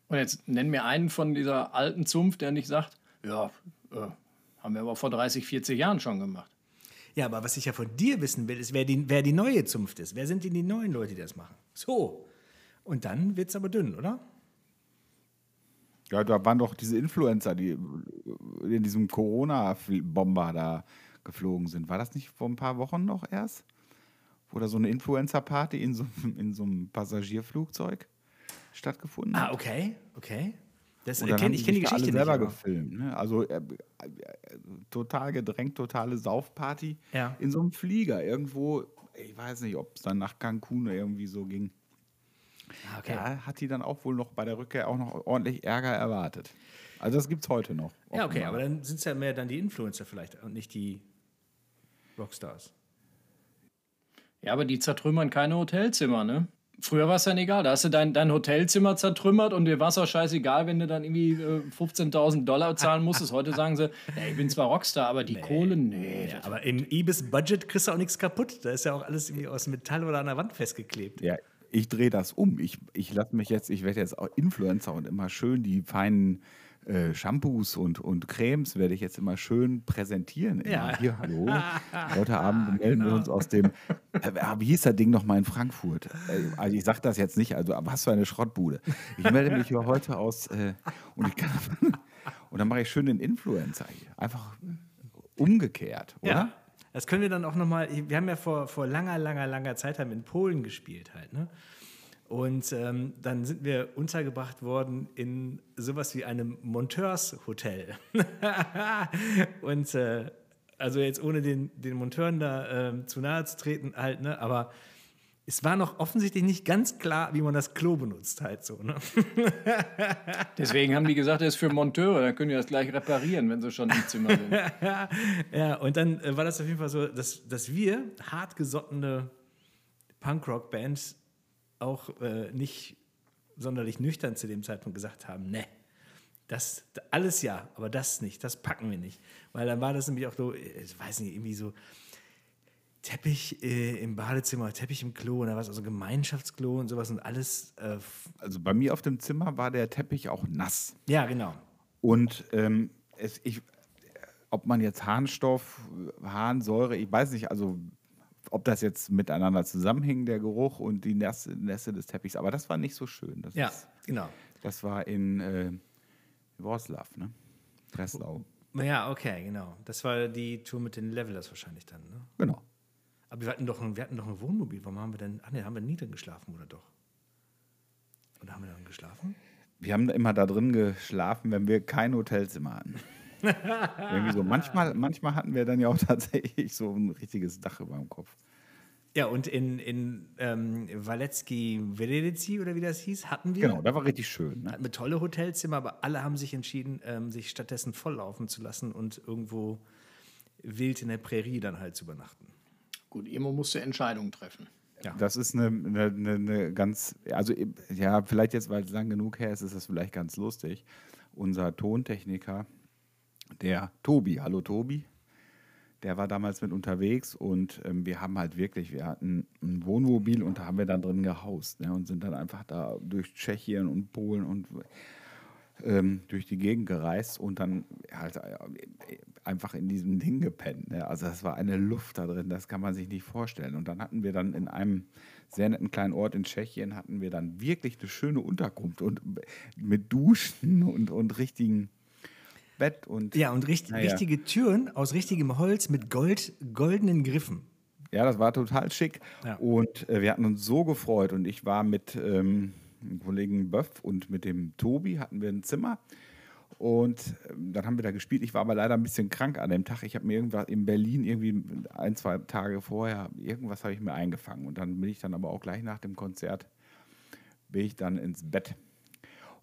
Und jetzt nenn mir einen von dieser alten Zunft, der nicht sagt, ja, äh, haben wir aber vor 30, 40 Jahren schon gemacht. Ja, aber was ich ja von dir wissen will, ist, wer die, wer die neue Zunft ist. Wer sind denn die neuen Leute, die das machen? So. Und dann wird es aber dünn, oder? Ja, da waren doch diese Influencer, die in diesem Corona-Bomber da geflogen sind. War das nicht vor ein paar Wochen noch erst? oder so eine Influencer-Party in so, in so einem Passagierflugzeug stattgefunden Ah, hat. okay, okay. Das, äh, kenn, ich kenne die da Geschichte alle selber nicht. gefilmt. Ne? Also äh, äh, äh, total gedrängt, totale Saufparty Ja. in so einem Flieger irgendwo. Ich weiß nicht, ob es dann nach Cancun oder irgendwie so ging. Ah, okay. Da hat die dann auch wohl noch bei der Rückkehr auch noch ordentlich Ärger erwartet. Also das gibt es heute noch. Ja, okay, offenbar. aber dann sind es ja mehr dann die Influencer vielleicht und nicht die Rockstars. Ja, aber die zertrümmern keine Hotelzimmer, ne? Früher war es dann egal. Da hast du dein, dein Hotelzimmer zertrümmert und dir war es auch scheißegal, wenn du dann irgendwie äh, 15.000 Dollar zahlen musstest. Heute sagen sie, ja, ich bin zwar Rockstar, aber die Kohle, nee. Ja, aber im Ibis-Budget kriegst du auch nichts kaputt. Da ist ja auch alles irgendwie aus Metall oder an der Wand festgeklebt. Ja, ich drehe das um. Ich, ich lasse mich jetzt, ich werde jetzt auch Influencer und immer schön die feinen äh, Shampoos und, und Cremes werde ich jetzt immer schön präsentieren. Immer. Ja. Hier, hallo. Heute Abend melden wir uns aus dem, äh, wie hieß das Ding nochmal in Frankfurt? Äh, also ich sage das jetzt nicht, also was für eine Schrottbude. Ich melde mich hier heute aus äh, und ich kann, und dann mache ich schön den Influencer hier. Einfach umgekehrt, oder? Ja. Das können wir dann auch nochmal, wir haben ja vor, vor langer, langer, langer Zeit haben in Polen gespielt halt, ne? Und ähm, dann sind wir untergebracht worden in sowas wie einem Monteurshotel. Und äh, also jetzt ohne den, den Monteuren da ähm, zu nahe zu treten halt, ne? Aber es war noch offensichtlich nicht ganz klar, wie man das Klo benutzt halt so, ne? Deswegen haben die gesagt, er ist für Monteure. Dann können die das gleich reparieren, wenn sie schon im Zimmer sind. Ja, und dann äh, war das auf jeden Fall so, dass, dass wir, hartgesottene Punkrock-Bands, auch äh, nicht sonderlich nüchtern zu dem Zeitpunkt gesagt haben, ne, das alles ja, aber das nicht, das packen wir nicht. Weil dann war das nämlich auch so, äh, ich weiß nicht, irgendwie so Teppich äh, im Badezimmer, Teppich im Klo war es also Gemeinschaftsklo und sowas und alles. Äh, Also bei mir auf dem Zimmer war der Teppich auch nass. ja, genau. Und ähm, es, ich, ob man jetzt Harnstoff, Harnsäure, ich weiß nicht, also ob das jetzt miteinander zusammenhing, der Geruch und die Nässe, Nässe des Teppichs, aber das war nicht so schön. Das, Ja, ist, genau. das war in äh, Wroclaw, ne? Breslau. Ja, okay, genau. Das war die Tour mit den Levelers wahrscheinlich dann, ne? Genau. Aber wir hatten doch ein, wir hatten doch ein Wohnmobil. Warum haben wir denn. Ach ne, haben wir nie drin geschlafen, oder doch? Oder haben wir dann geschlafen? Wir haben immer da drin geschlafen, wenn wir kein Hotelzimmer hatten. Irgendwie so. Manchmal, manchmal hatten wir dann ja auch tatsächlich so ein richtiges Dach über dem Kopf. Ja, und in, in ähm, Walecki Veledici oder wie das hieß, hatten wir. Genau, da war richtig schön. Ne? Hatten wir tolle Hotelzimmer, aber alle haben sich entschieden, ähm, sich stattdessen volllaufen zu lassen und irgendwo wild in der Prärie dann halt zu übernachten. Gut, Emo musste Entscheidungen treffen. Das ist eine, eine, eine, eine ganz, also ja, vielleicht jetzt, weil es lang genug her ist, ist das vielleicht ganz lustig. Unser Tontechniker, der Tobi, hallo Tobi, der war damals mit unterwegs und ähm, wir haben halt wirklich, wir hatten ein Wohnmobil und da haben wir dann drin gehaust ne, und sind dann einfach da durch Tschechien und Polen und ähm, durch die Gegend gereist und dann halt äh, einfach in diesem Ding gepennt. Ne? Also das war eine Luft da drin, das kann man sich nicht vorstellen. Und dann hatten wir dann in einem sehr netten kleinen Ort in Tschechien, hatten wir dann wirklich eine schöne Unterkunft und mit Duschen und, und richtigen Bett und Ja, und richt, Naja. richtige Türen aus richtigem Holz mit Gold, goldenen Griffen. Ja, das war total schick. Ja. Und äh, wir hatten uns so gefreut. Und ich war mit ähm, Kollegen Böff und mit dem Tobi hatten wir ein Zimmer. Und ähm, dann haben wir da gespielt. Ich war aber leider ein bisschen krank an dem Tag. Ich habe mir irgendwas in Berlin irgendwie ein, zwei Tage vorher, irgendwas habe ich mir eingefangen. Und dann bin ich dann aber auch gleich nach dem Konzert, bin ich dann ins Bett.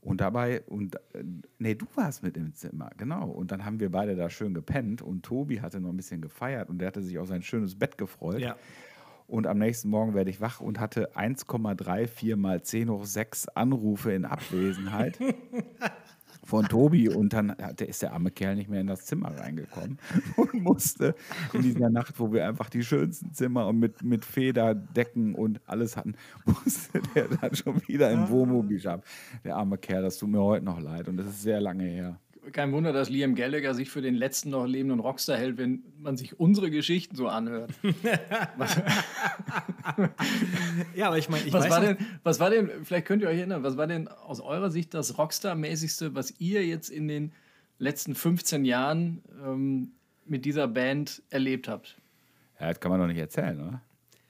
Und dabei, und äh, nee, du warst mit im Zimmer, genau. Und dann haben wir beide da schön gepennt und Tobi hatte noch ein bisschen gefeiert und der hatte sich auf sein schönes Bett gefreut. Ja. Und am nächsten Morgen werde ich wach und hatte 1,34 mal 10 hoch 6 Anrufe in Abwesenheit von Tobi. Und dann ist der arme Kerl nicht mehr in das Zimmer reingekommen und musste in dieser Nacht, wo wir einfach die schönsten Zimmer und mit, mit Federdecken und alles hatten, musste der dann schon wieder im Wohnmobil schaffen. Der arme Kerl, das tut mir heute noch leid und das ist sehr lange her. Kein Wunder, dass Liam Gallagher sich für den letzten noch lebenden Rockstar hält, wenn man sich unsere Geschichten so anhört. Ja, aber ich meine, ich Was weiß war, denn, was war denn, vielleicht könnt ihr euch erinnern, was war denn aus eurer Sicht das Rockstar-mäßigste, was ihr jetzt in den letzten 15 Jahren ähm, mit dieser Band erlebt habt? Ja, das kann man doch nicht erzählen, oder?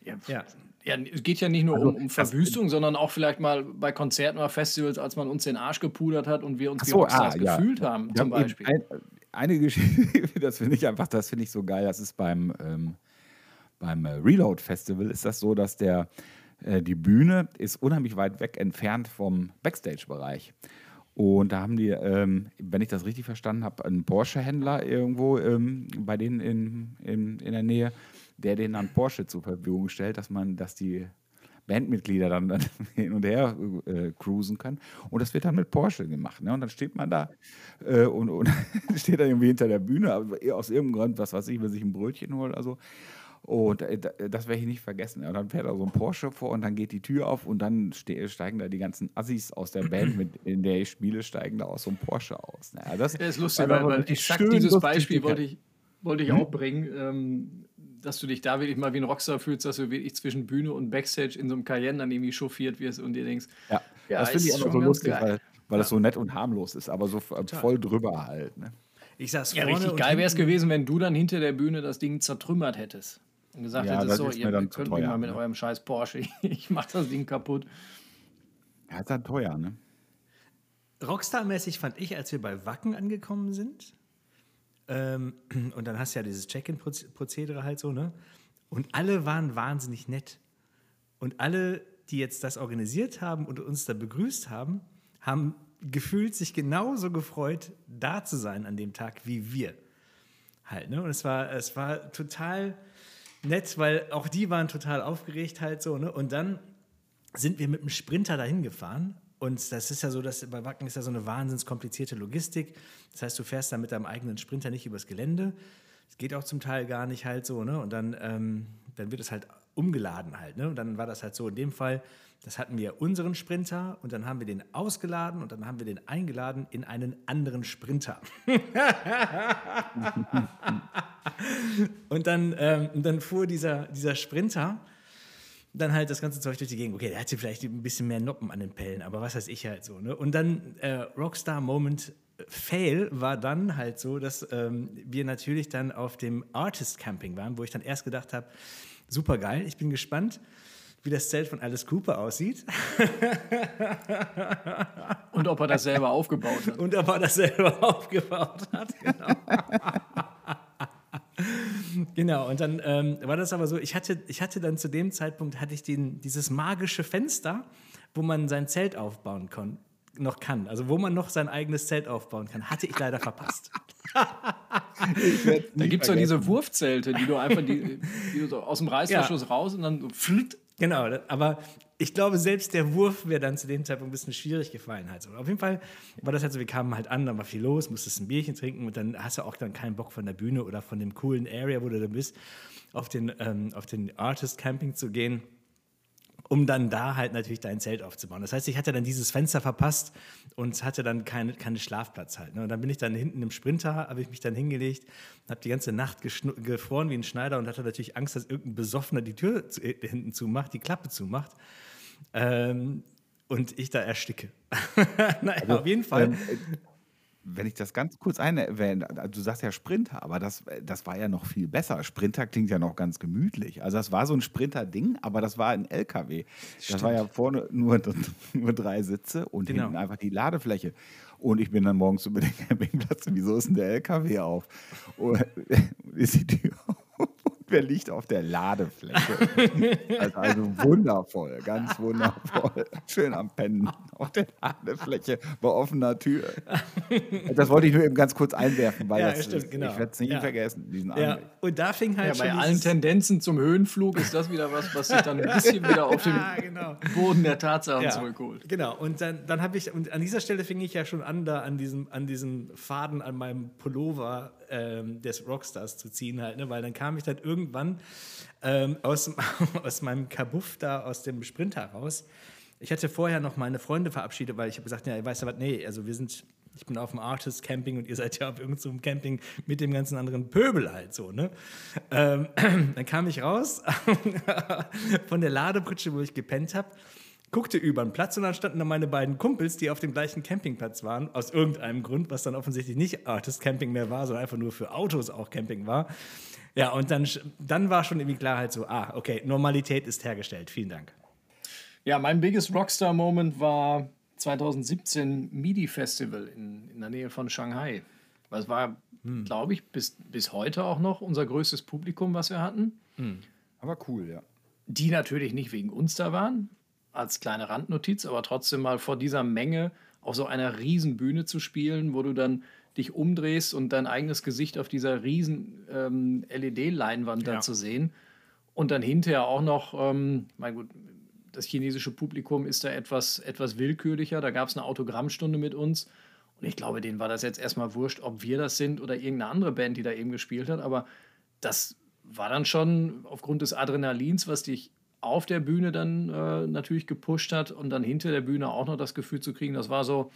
Ja, ja. Ja, es geht ja nicht nur also, um, um Verwüstung, sondern auch vielleicht mal bei Konzerten oder Festivals, als man uns den Arsch gepudert hat und wir uns so, wie Rockstars ah, ja. gefühlt haben, ja, zum Beispiel. Ein, eine Geschichte, das finde ich einfach, das finde ich so geil. Das ist beim, ähm, beim äh, Reload Festival ist das so, dass der äh, die Bühne ist unheimlich weit weg entfernt vom Backstage-Bereich. Und da haben die, ähm, wenn ich das richtig verstanden habe, einen Porsche-Händler irgendwo ähm, bei denen in, in, in der Nähe, der denen dann Porsche zur Verfügung stellt, dass man, dass die Bandmitglieder dann, dann hin und her äh, cruisen können. Und das wird dann mit Porsche gemacht. Ne? Und dann steht man da äh, und, und steht dann irgendwie hinter der Bühne, aber aus irgendeinem Grund, was weiß ich, will sich ein Brötchen holen. Also und äh, das werde ich nicht vergessen. Und dann fährt da so ein Porsche vor und dann geht die Tür auf und dann steigen da die ganzen Assis aus der Band, mit, in der ich spiele, steigen da aus so einem Porsche aus. Naja, das, das ist lustig, weil, weil exakt dieses Beispiel wollte ich, wollte ich hm? auch bringen, ähm, dass du dich da wirklich mal wie ein Rockstar fühlst, dass du wirklich zwischen Bühne und Backstage in so einem Cayenne dann irgendwie chauffiert wirst und dir denkst, ja, ja das finde ich auch so lustig, weil, weil ja. das so nett und harmlos ist, aber so Total. voll drüber halt. Ne? Ich sag's ja, richtig geil wäre es gewesen, wenn du dann hinter der Bühne das Ding zertrümmert hättest und gesagt ja, hättest, so, ihr könnt teuer, mich mal mit ne? eurem scheiß Porsche, ich mach das Ding kaputt. Ja, ist dann teuer, ne? Rockstar-mäßig fand ich, als wir bei Wacken angekommen sind, ähm, und dann hast du ja dieses Check-in-Prozedere halt so, ne? Und alle waren wahnsinnig nett. Und alle, die jetzt das organisiert haben und uns da begrüßt haben, haben gefühlt sich genauso gefreut, da zu sein an dem Tag wie wir. Halt, ne? Und es war, es war total nett, weil auch die waren total aufgeregt halt so, ne? Und dann sind wir mit dem Sprinter dahin gefahren und das ist ja so, dass bei Wacken ist ja so eine wahnsinns komplizierte Logistik. Das heißt, du fährst da mit deinem eigenen Sprinter nicht übers Gelände. Das geht auch zum Teil gar nicht halt so, ne? Und dann, ähm, dann wird es halt umgeladen halt, ne? Und dann war das halt so in dem Fall, das hatten wir unseren Sprinter und dann haben wir den ausgeladen und dann haben wir den eingeladen in einen anderen Sprinter. und dann, ähm, dann fuhr dieser, dieser Sprinter dann halt das ganze Zeug durch die Gegend. Okay, der hat hier vielleicht ein bisschen mehr Noppen an den Pellen, aber was weiß ich halt so. Ne? Und dann äh, Rockstar Moment Fail war dann halt so, dass ähm, wir natürlich dann auf dem Artist Camping waren, wo ich dann erst gedacht habe, super geil, ich bin gespannt, wie das Zelt von Alice Cooper aussieht. Und ob er das selber aufgebaut hat. Und ob er das selber aufgebaut hat, genau. genau, und dann ähm, war das aber so, ich hatte, ich hatte dann zu dem Zeitpunkt, hatte ich den, dieses magische Fenster, wo man sein Zelt aufbauen kann, noch kann, also wo man noch sein eigenes Zelt aufbauen kann, hatte ich leider verpasst. da gibt es ja diese Wurfzelte, die du einfach die, die du so aus dem Reißverschluss ja. raus und dann so flitt. Genau, aber ich glaube, selbst der Wurf wäre dann zu dem Zeitpunkt ein bisschen schwierig gefallen. Halt. Auf jeden Fall war das halt so, wir kamen halt an, dann war viel los, musstest ein Bierchen trinken und dann hast du auch dann keinen Bock von der Bühne oder von dem coolen Area, wo du da bist, auf den, ähm, auf den Artist Camping zu gehen um dann da halt natürlich dein Zelt aufzubauen. Das heißt, ich hatte dann dieses Fenster verpasst und hatte dann keine, keine Schlafplatz halt. Ne? Und dann bin ich dann hinten im Sprinter, habe ich mich dann hingelegt, habe die ganze Nacht gefroren wie ein Schneider und hatte natürlich Angst, dass irgendein Besoffener die Tür zu, äh, hinten zumacht, die Klappe zumacht. Ähm, und ich da ersticke. naja, also, auf jeden Fall. Ähm, wenn ich das ganz kurz erwähne, du sagst ja Sprinter, aber das, das war ja noch viel besser. Sprinter klingt ja noch ganz gemütlich. Also das war so ein Sprinter-Ding, aber das war ein LKW. Stimmt. Das war ja vorne nur, nur drei Sitze und genau. hinten einfach die Ladefläche. Und ich bin dann morgens über den Campingplatz, wieso ist denn der LKW auf? Und ist die Tür wer liegt auf der Ladefläche. also, also, wundervoll, ganz wundervoll. Schön am Pennen auf der Ladefläche bei offener Tür. Das wollte ich nur eben ganz kurz einwerfen, weil ja, das stimmt, genau. ich werde es nie ja. vergessen, diesen ja. Und da fing halt ja, Bei allen Tendenzen zum Höhenflug ist das wieder was, was sich dann ein bisschen wieder auf den genau. Boden der Tatsachen zurückholt. Genau, und dann, dann habe ich, und an dieser Stelle fing ich ja schon an, da an diesem, an diesem Faden an meinem Pullover ähm, des Rockstars zu ziehen halt, ne? weil dann kam ich dann irgendwann ähm, aus, aus meinem Kabuff da, aus dem Sprinter raus. Ich hatte vorher noch meine Freunde verabschiedet, weil ich habe gesagt, ja, weißt du was, nee, also wir sind, ich bin auf dem Artist Camping und ihr seid ja auf irgendeinem so Camping mit dem ganzen anderen Pöbel halt so, ne? Ähm, dann kam ich raus von der Ladepritsche, wo ich gepennt habe guckte über den Platz und dann standen da meine beiden Kumpels, die auf dem gleichen Campingplatz waren, aus irgendeinem Grund, was dann offensichtlich nicht Artist Camping mehr war, sondern einfach nur für Autos auch Camping war. Ja, und dann, dann war schon irgendwie klar halt so, ah, okay, Normalität ist hergestellt. Vielen Dank. Ja, mein biggest Rockstar-Moment war 2017 MIDI Festival in, in der Nähe von Shanghai. Das war, hm. glaube ich, bis, bis heute auch noch unser größtes Publikum, was wir hatten. Hm. Aber cool, ja. Die natürlich nicht wegen uns da waren, als kleine Randnotiz, aber trotzdem mal vor dieser Menge auf so einer riesen Bühne zu spielen, wo du dann dich umdrehst und dein eigenes Gesicht auf dieser riesen ähm, LED-Leinwand ja. da zu sehen. Und dann hinterher auch noch, ähm, mein gut, das chinesische Publikum ist da etwas, etwas willkürlicher. Da gab es eine Autogrammstunde mit uns. Und ich glaube, denen war das jetzt erstmal wurscht, ob wir das sind oder irgendeine andere Band, die da eben gespielt hat. Aber das war dann schon aufgrund des Adrenalins, was dich auf der Bühne dann äh, natürlich gepusht hat und dann hinter der Bühne auch noch das Gefühl zu kriegen, das war so,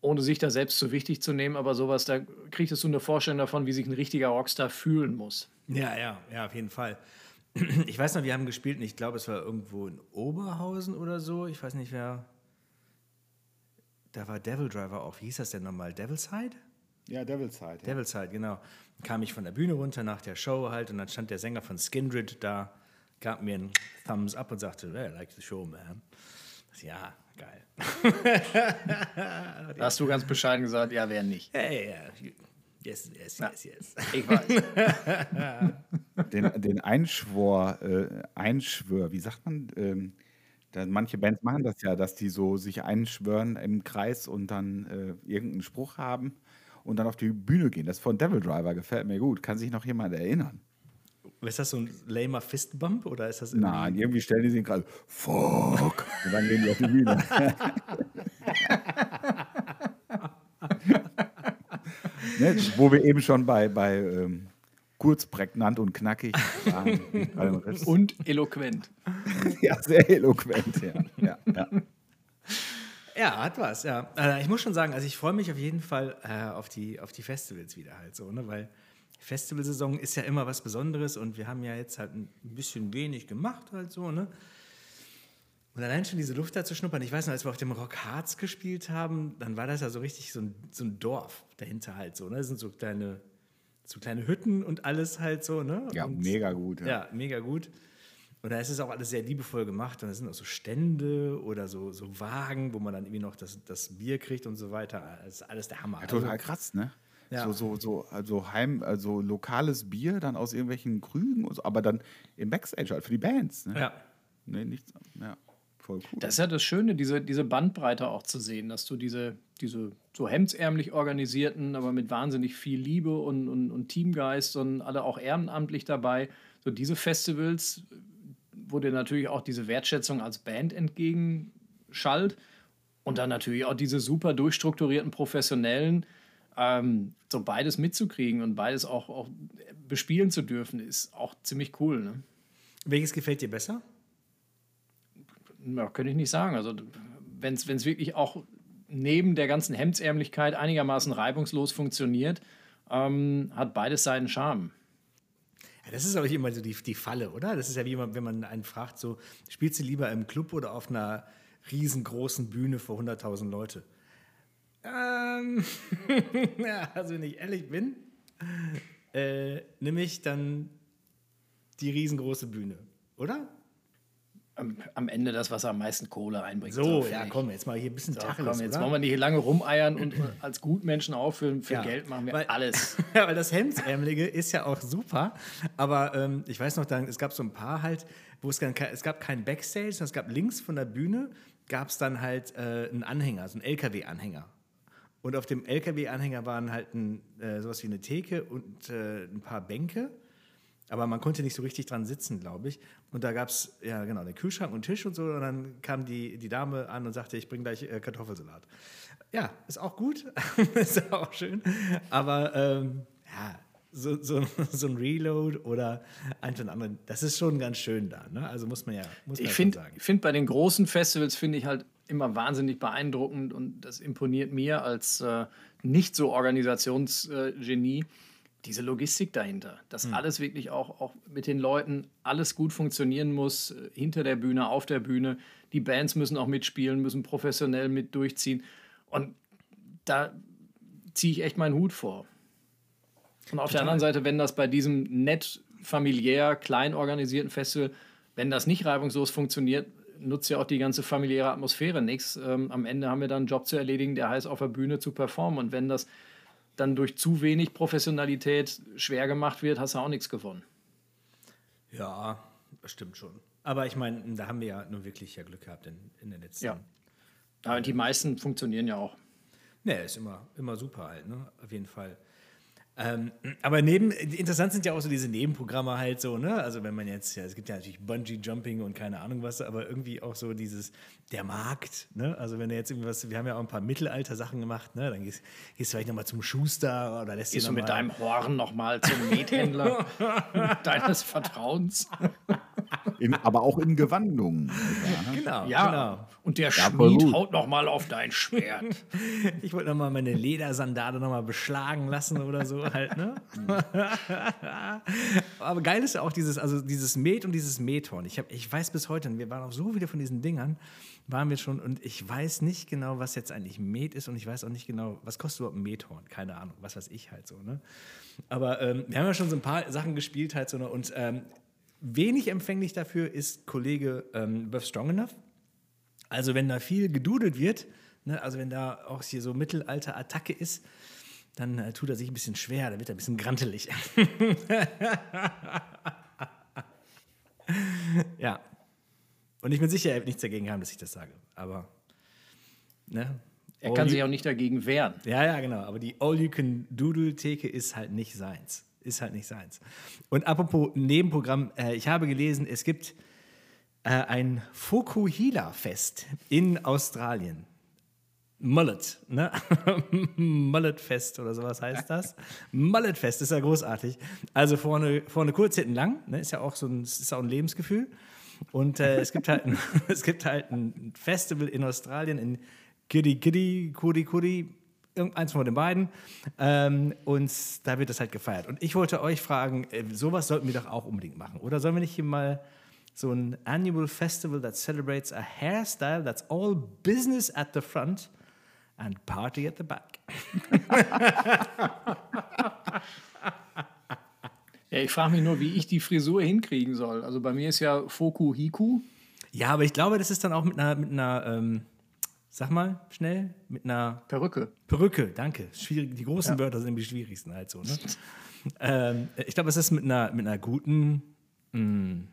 ohne sich da selbst zu wichtig zu nehmen, aber sowas, da kriegst du eine Vorstellung davon, wie sich ein richtiger Rockstar fühlen muss. Ja, ja, ja, auf jeden Fall. Ich weiß noch, wir haben gespielt und ich glaube, es war irgendwo in Oberhausen oder so. Ich weiß nicht, wer. Da war Devil Driver auch. Wie hieß das denn nochmal? Devil Side? Ja, Devil Side. Ja. Devil Side, genau. Dann kam ich von der Bühne runter nach der Show halt und dann stand der Sänger von Skindred da, gab mir einen Thumbs up und sagte, hey, I like the show, man. Ja, geil. da hast du ganz bescheiden gesagt, ja, wer nicht. Hey, yeah. Yes, yes, yes, yes. Ich weiß. den, den Einschwor, äh, Einschwör, wie sagt man? Ähm, da, manche Bands machen das ja, dass die so sich einschwören im Kreis und dann äh, irgendeinen Spruch haben und dann auf die Bühne gehen. Das von Devil Driver gefällt mir gut. Kann sich noch jemand erinnern? Ist das so ein lamer Fistbump oder ist das irgendwie Nein, irgendwie stellen die sich gerade Fuck und dann gehen die auf die Bühne. ne, wo wir eben schon bei, bei ähm, kurz, prägnant und knackig waren. und eloquent. ja, sehr eloquent, ja. ja, ja. Ja, hat was, ja. Also ich muss schon sagen, also ich freue mich auf jeden Fall äh, auf, die, auf die Festivals wieder halt so, ne? weil Festivalsaison ist ja immer was Besonderes und wir haben ja jetzt halt ein bisschen wenig gemacht halt so, ne? Und allein schon diese Luft da zu schnuppern, ich weiß noch, als wir auf dem Rock Harz gespielt haben, dann war das ja so richtig so ein, so ein Dorf dahinter halt so, ne? Das sind so kleine, so kleine Hütten und alles halt so, ne? Ja, und, mega gut. Ja. ja, mega gut. Und da ist es auch alles sehr liebevoll gemacht. Und da sind auch so Stände oder so, so Wagen, wo man dann irgendwie noch das, das Bier kriegt und so weiter. Das ist alles der Hammer. Ja, total also, krass, ne? Ja. So, so, so, also heim, also lokales Bier dann aus irgendwelchen Krügen, so, aber dann im Backstage halt für die Bands. Ne? Ja. Nee, nichts. Ja, voll cool. Das ist ja das Schöne, diese, diese Bandbreite auch zu sehen, dass du diese, diese so hemdsärmlich organisierten, aber mit wahnsinnig viel Liebe und, und, und Teamgeist und alle auch ehrenamtlich dabei, so diese Festivals wo dir natürlich auch diese Wertschätzung als Band entgegenschallt und dann natürlich auch diese super durchstrukturierten Professionellen, ähm, so beides mitzukriegen und beides auch, auch bespielen zu dürfen, ist auch ziemlich cool. Ne? Welches gefällt dir besser? Ja, könnte ich nicht sagen. Also, wenn es wirklich auch neben der ganzen Hemdsärmlichkeit einigermaßen reibungslos funktioniert, ähm, hat beides seinen Charme. Ja, das ist aber immer so die, die Falle, oder? Das ist ja wie immer, wenn man einen fragt, so, spielst du lieber im Club oder auf einer riesengroßen Bühne vor 100.000 Leute? Ähm, ja, also wenn ich ehrlich bin, äh, nehme ich dann die riesengroße Bühne, oder? am, am, Ende das, was am meisten Kohle einbringt. So, ja, komm, jetzt mal hier ein bisschen so, Tacheles, komm, Jetzt oder? wollen wir nicht hier lange rumeiern und als Gutmenschen auffüllen. Für ja, Geld machen wir weil, alles. ja, weil das Hemdsärmelige ist ja auch super. Aber ähm, ich weiß noch, dann, es gab so ein paar halt, wo es, dann, es gab kein Backstage, sondern es gab links von der Bühne gab es dann halt äh, einen Anhänger, so einen LKW-Anhänger. Und auf dem LKW-Anhänger waren halt ein, äh, sowas wie eine Theke und äh, ein paar Bänke. Aber man konnte nicht so richtig dran sitzen, glaube ich. Und da gab es, ja genau, den Kühlschrank und Tisch und so. Und dann kam die, die Dame an und sagte, ich bringe gleich äh, Kartoffelsalat. Ja, ist auch gut, ist auch schön. Aber ähm, ja, so, so, so, ein Reload oder ein von anderen, das ist schon ganz schön da. Ne? Also muss man ja, muss man ich. Ich finde bei den großen Festivals, finde ich halt immer wahnsinnig beeindruckend und das imponiert mir als äh, nicht so Organisationsgenie. Äh, diese Logistik dahinter, dass mhm. alles wirklich auch, auch mit den Leuten alles gut funktionieren muss, äh, hinter der Bühne, auf der Bühne. Die Bands müssen auch mitspielen, müssen professionell mit durchziehen. Und da ziehe ich echt meinen Hut vor. Und auf der anderen Seite, wenn das bei diesem nett familiär, klein organisierten Festival, wenn das nicht reibungslos funktioniert, nutzt ja auch die ganze familiäre Atmosphäre nichts. Ähm, am Ende haben wir dann einen Job zu erledigen, der heißt, auf der Bühne zu performen. Und wenn das dann durch zu wenig Professionalität schwer gemacht wird, hast du auch nichts gewonnen. Ja, das stimmt schon. Aber ich meine, da haben wir ja nur wirklich ja Glück gehabt in, in den letzten. Ja. Aber die meisten funktionieren ja auch. Ne, ist immer, immer super halt, ne? Auf jeden Fall. Ähm, aber neben, interessant sind ja auch so diese Nebenprogramme halt so, ne? Also wenn man jetzt, ja, es gibt ja natürlich Bungee Jumping und keine Ahnung was, aber irgendwie auch so dieses, der Markt, ne? Also wenn du jetzt irgendwas, wir haben ja auch ein paar Mittelalter-Sachen gemacht, ne? Dann gehst, gehst du vielleicht nochmal zum Schuster oder lässt Gehst du mit deinem Horn nochmal zum Methändler deines Vertrauens? In, aber auch in Gewandungen. Ja? Genau, Ja. genau. Und der voll Schmied gut. haut nochmal auf dein Schwert. Ich wollte nochmal meine Ledersandale nochmal beschlagen lassen oder so halt, ne? Aber geil ist ja auch dieses, also dieses Met und dieses Methorn. Ich, hab, ich weiß bis heute, und wir waren auch so viele von diesen Dingern, waren wir schon, und ich weiß nicht genau, was jetzt eigentlich Met ist und ich weiß auch nicht genau, was kostet überhaupt ein Methorn? Keine Ahnung, was weiß ich halt so, ne? Aber ähm, wir haben ja schon so ein paar Sachen gespielt halt so, ne? und ähm, wenig empfänglich dafür ist Kollege ähm, Buff Strong Enough. Also wenn da viel gedudelt wird, ne, also wenn da auch hier so Mittelalter-Attacke ist, dann äh, tut er sich ein bisschen schwer, da wird er ein bisschen grantelig. ja. Und ich bin sicher, er wird nichts dagegen haben, dass ich das sage. Aber, ne? Er All kann sich auch nicht dagegen wehren. ja, ja, genau. Aber die All-You-Can-Doodle-Theke ist halt nicht seins. Ist halt nicht seins. Und apropos Nebenprogramm, äh, ich habe gelesen, es gibt äh, ein Fokuhila-Fest in Australien. Mullet, ne? Mullet-Fest oder sowas heißt das. Mullet-Fest ist ja großartig. Also vorne, vorne kurz, hinten lang, ne? Ist ja auch so ein, ist auch ein Lebensgefühl. Und äh, es, gibt halt ein, es gibt halt ein Festival in Australien, in Kudi Kudi, irgendeins von den beiden. Ähm, und da wird das halt gefeiert. Und ich wollte euch fragen, äh, sowas sollten wir doch auch unbedingt machen. Oder sollen wir nicht hier mal so ein Annual Festival that celebrates a hairstyle that's all business at the front and party at the back? Ja, ich frage mich nur, wie ich die Frisur hinkriegen soll. Also bei mir ist ja Foku Hiku. Ja, aber ich glaube, das ist dann auch mit einer, mit einer ähm, sag mal schnell, mit einer Perücke. Perücke, danke. Schwierig, die großen Wörter sind die schwierigsten halt so. Ne? ähm, ich glaube, es ist mit einer, mit einer guten mh,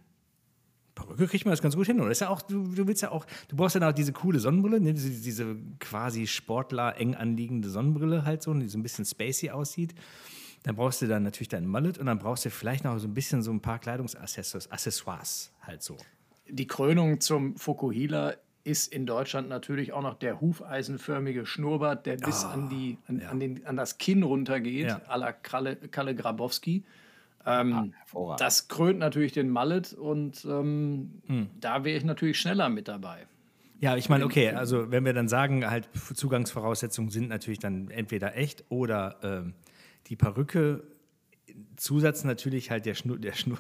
Perücke kriegt man das ganz gut hin. Oder ist ja auch, du, du willst ja auch, du brauchst ja auch diese coole Sonnenbrille, ne? diese, diese quasi Sportler eng anliegende Sonnenbrille halt so, die so ein bisschen spacey aussieht. Dann brauchst du dann natürlich deinen Mullet und dann brauchst du vielleicht noch so ein bisschen so ein paar Kleidungsaccessoires Accessoires halt so. Die Krönung zum Fokuhila ist in Deutschland natürlich auch noch der hufeisenförmige Schnurrbart, der bis an, die, an, an, den, an das Kinn runtergeht, Ja. à la Kalle, Kalle Grabowski. Ähm, hervorragend. das krönt natürlich den Mallet und ähm, da wäre ich natürlich schneller mit dabei. Ja, ich meine, okay, also wenn wir dann sagen, halt Zugangsvoraussetzungen sind natürlich dann entweder echt oder ähm, die Perücke, Zusatz natürlich halt der, Schnur, der Schnur,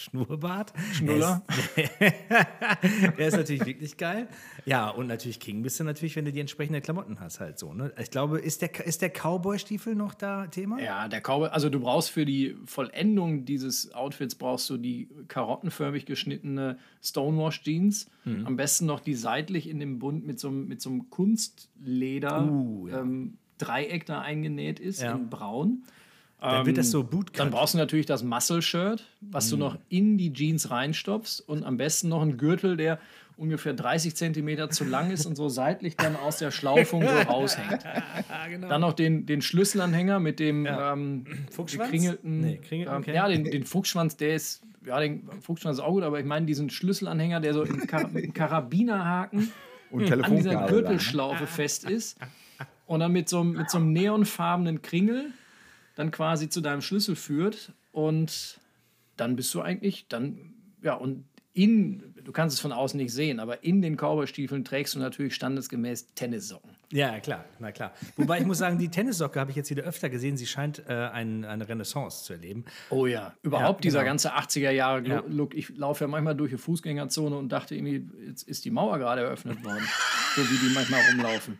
Schnurrbart. Schnuller. Der ist natürlich wirklich geil. Ja, und natürlich King bist du natürlich, wenn du die entsprechenden Klamotten hast, halt so. Ne? Ich glaube, ist der, ist der Cowboy-Stiefel noch da Thema? Ja, der Cowboy, also du brauchst für die Vollendung dieses Outfits brauchst du die karottenförmig geschnittene Stonewash Jeans. Mhm. Am besten noch die seitlich in dem Bund mit so, einem- mit so einem Kunstleder Uh, ja. ähm, Dreieck da eingenäht ist Ja. in braun. Dann wird das so Bootcut. Dann brauchst du natürlich das Muscle-Shirt, was du Mhm. noch in die Jeans reinstopfst und am besten noch einen Gürtel, der ungefähr 30 Zentimeter zu lang ist und so seitlich dann aus der Schlaufung so raushängt. Dann noch den, den Schlüsselanhänger mit dem ähm, Fuchsschwanz? gekringelten. Nee, Kringel- ähm, okay. Ja, den, den Fuchsschwanz, der ist. Ja, den Fuchsschwanz ist auch gut, aber ich meine diesen Schlüsselanhänger, der so im Kar mit einem Karabinerhaken Und an dieser ne? Gürtelschlaufe fest ist und dann mit so, einem- mit so einem neonfarbenen Kringel dann quasi zu deinem Schlüssel führt und dann bist du eigentlich dann ja und in du kannst es von außen nicht sehen, aber in den Cowboystiefeln trägst du natürlich standesgemäß Tennissocken. Ja, klar, na klar. Wobei ich muss sagen, die Tennissocke habe ich jetzt wieder öfter gesehen. Sie scheint äh, ein, eine Renaissance zu erleben. Oh ja, überhaupt dieser genau. ganze 80er Jahre Ja. Look. Ich laufe ja manchmal durch die Fußgängerzone und dachte irgendwie, jetzt ist die Mauer gerade eröffnet worden. so wie die manchmal rumlaufen.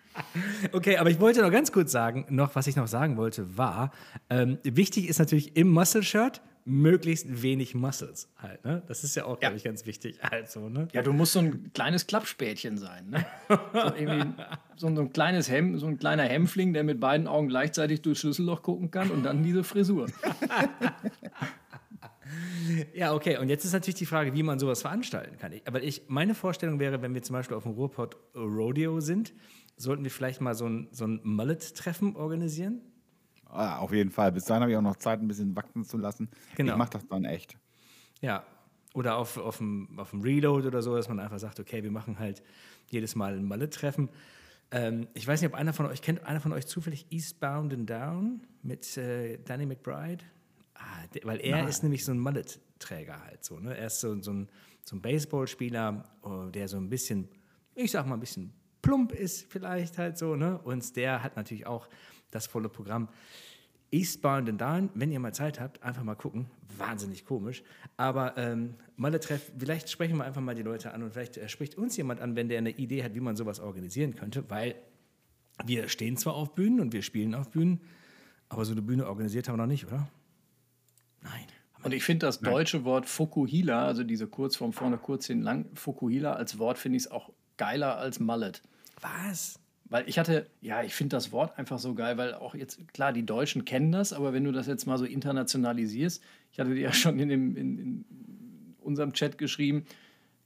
Okay, aber ich wollte noch ganz kurz sagen, noch was ich noch sagen wollte, war, ähm, wichtig ist natürlich im Muscle-Shirt möglichst wenig Muscles halt. Ne? Das ist ja auch, glaube ich, ganz wichtig. Also, ne? Ja, du musst so ein kleines Klappspätchen sein. Ne? So, so, ein- so ein kleines Hemm, so ein kleiner Hämpfling, der mit beiden Augen gleichzeitig durchs Schlüsselloch gucken kann und dann diese Frisur. Ja, okay. Und jetzt ist natürlich die Frage, wie man sowas veranstalten kann. Aber ich, meine Vorstellung wäre, wenn wir zum Beispiel auf dem Ruhrpott Rodeo sind, sollten wir vielleicht mal so ein, so ein Mullet-Treffen organisieren. Ah, auf jeden Fall. Bis dahin habe ich auch noch Zeit, ein bisschen wachsen zu lassen. Genau. Ich mache das dann echt. Ja. Oder auf, auf, dem, auf dem Reload oder so, dass man einfach sagt, okay, wir machen halt jedes Mal ein Mullet-Treffen. Ähm, ich weiß nicht, ob einer von euch, kennt einer von euch zufällig Eastbound and Down mit äh, Danny McBride? Ah, der, weil er ist nämlich so ein Mullet-Träger halt so. Ne? Er ist so, so ein, so ein Baseballspieler, oh, der so ein bisschen, ich sag mal, ein bisschen plump ist vielleicht halt so. Ne? Und der hat natürlich auch das volle Programm. Eastbound and Down, wenn ihr mal Zeit habt, einfach mal gucken. Wahnsinnig komisch. Aber ähm, Malle-Treff, vielleicht sprechen wir einfach mal die Leute an und vielleicht äh, spricht uns jemand an, wenn der eine Idee hat, wie man sowas organisieren könnte, weil wir stehen zwar auf Bühnen und wir spielen auf Bühnen, aber so eine Bühne organisiert haben wir noch nicht, oder? Nein. Und ich finde das deutsche Wort Fokuhila, also diese Kurzform vorne kurz hin lang, Fokuhila als Wort finde ich es auch geiler als Mallet. Was? Weil ich hatte, ja, ich finde das Wort einfach so geil, weil auch jetzt, klar, die Deutschen kennen das, aber wenn du das jetzt mal so internationalisierst, ich hatte dir ja schon in, dem, in, in unserem Chat geschrieben,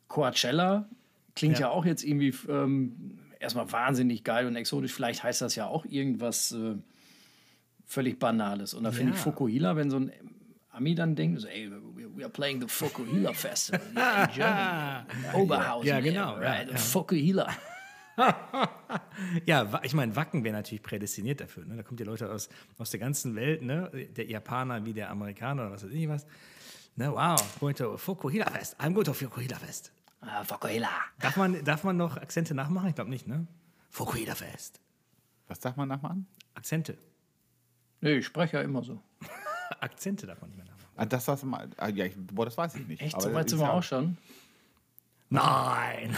Coachella klingt ja, Ja. auch jetzt irgendwie ähm, erstmal wahnsinnig geil und exotisch. Vielleicht heißt das ja auch irgendwas äh, völlig Banales. Und da finde ich Ja. Fukuhila, wenn so ein Ami dann denkt, so, ey, we are playing the Fukuhila Festival in Germany. Oberhausen. Ja, genau, Yeah, right, ja, ja. Fukuhila. Ja, ich meine, Wacken wäre natürlich prädestiniert dafür. Ne? Da kommt ja Leute aus, aus der ganzen Welt, ne? der Japaner wie der Amerikaner oder was weiß ich was. Ne? Wow, going to Fukuhila Fest. I'm going to Fukuhila Fest. Ah, Fukuhila. Darf man, darf man noch Akzente nachmachen? Ich glaube nicht, ne? Fukuhila Fest. Was sagt man nachher an? Akzente. Nee, ich spreche ja immer so. Akzente man nicht mehr nachmachen. Ah, das, was ah, ja, ich, boah, das weiß ich nicht. Echt, so weit sind wir auch schon. Nein!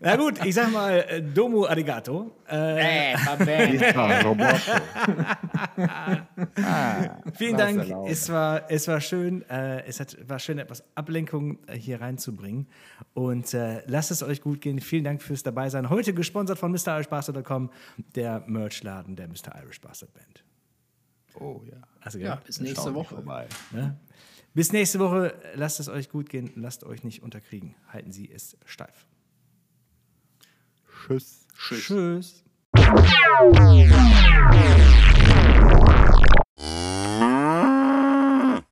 Na gut, ich sag mal äh, Domo Arigato. Äh, Äh. Ah, vielen Dank. Es war, es war schön. Äh, es hat, war schön, etwas Ablenkung äh, hier reinzubringen. Und äh, lasst es euch gut gehen. Vielen Dank fürs Dabeisein. Heute gesponsert von MrIrishBastard.com, der Merchladen der Mr. Irish Bastard Band. Oh ja. Also, Ja, ja. bis nächste Woche. vorbei. Ne? Bis nächste Woche. Lasst es euch gut gehen. Lasst euch nicht unterkriegen. Halten Sie es steif. Tschüss. Tschüss.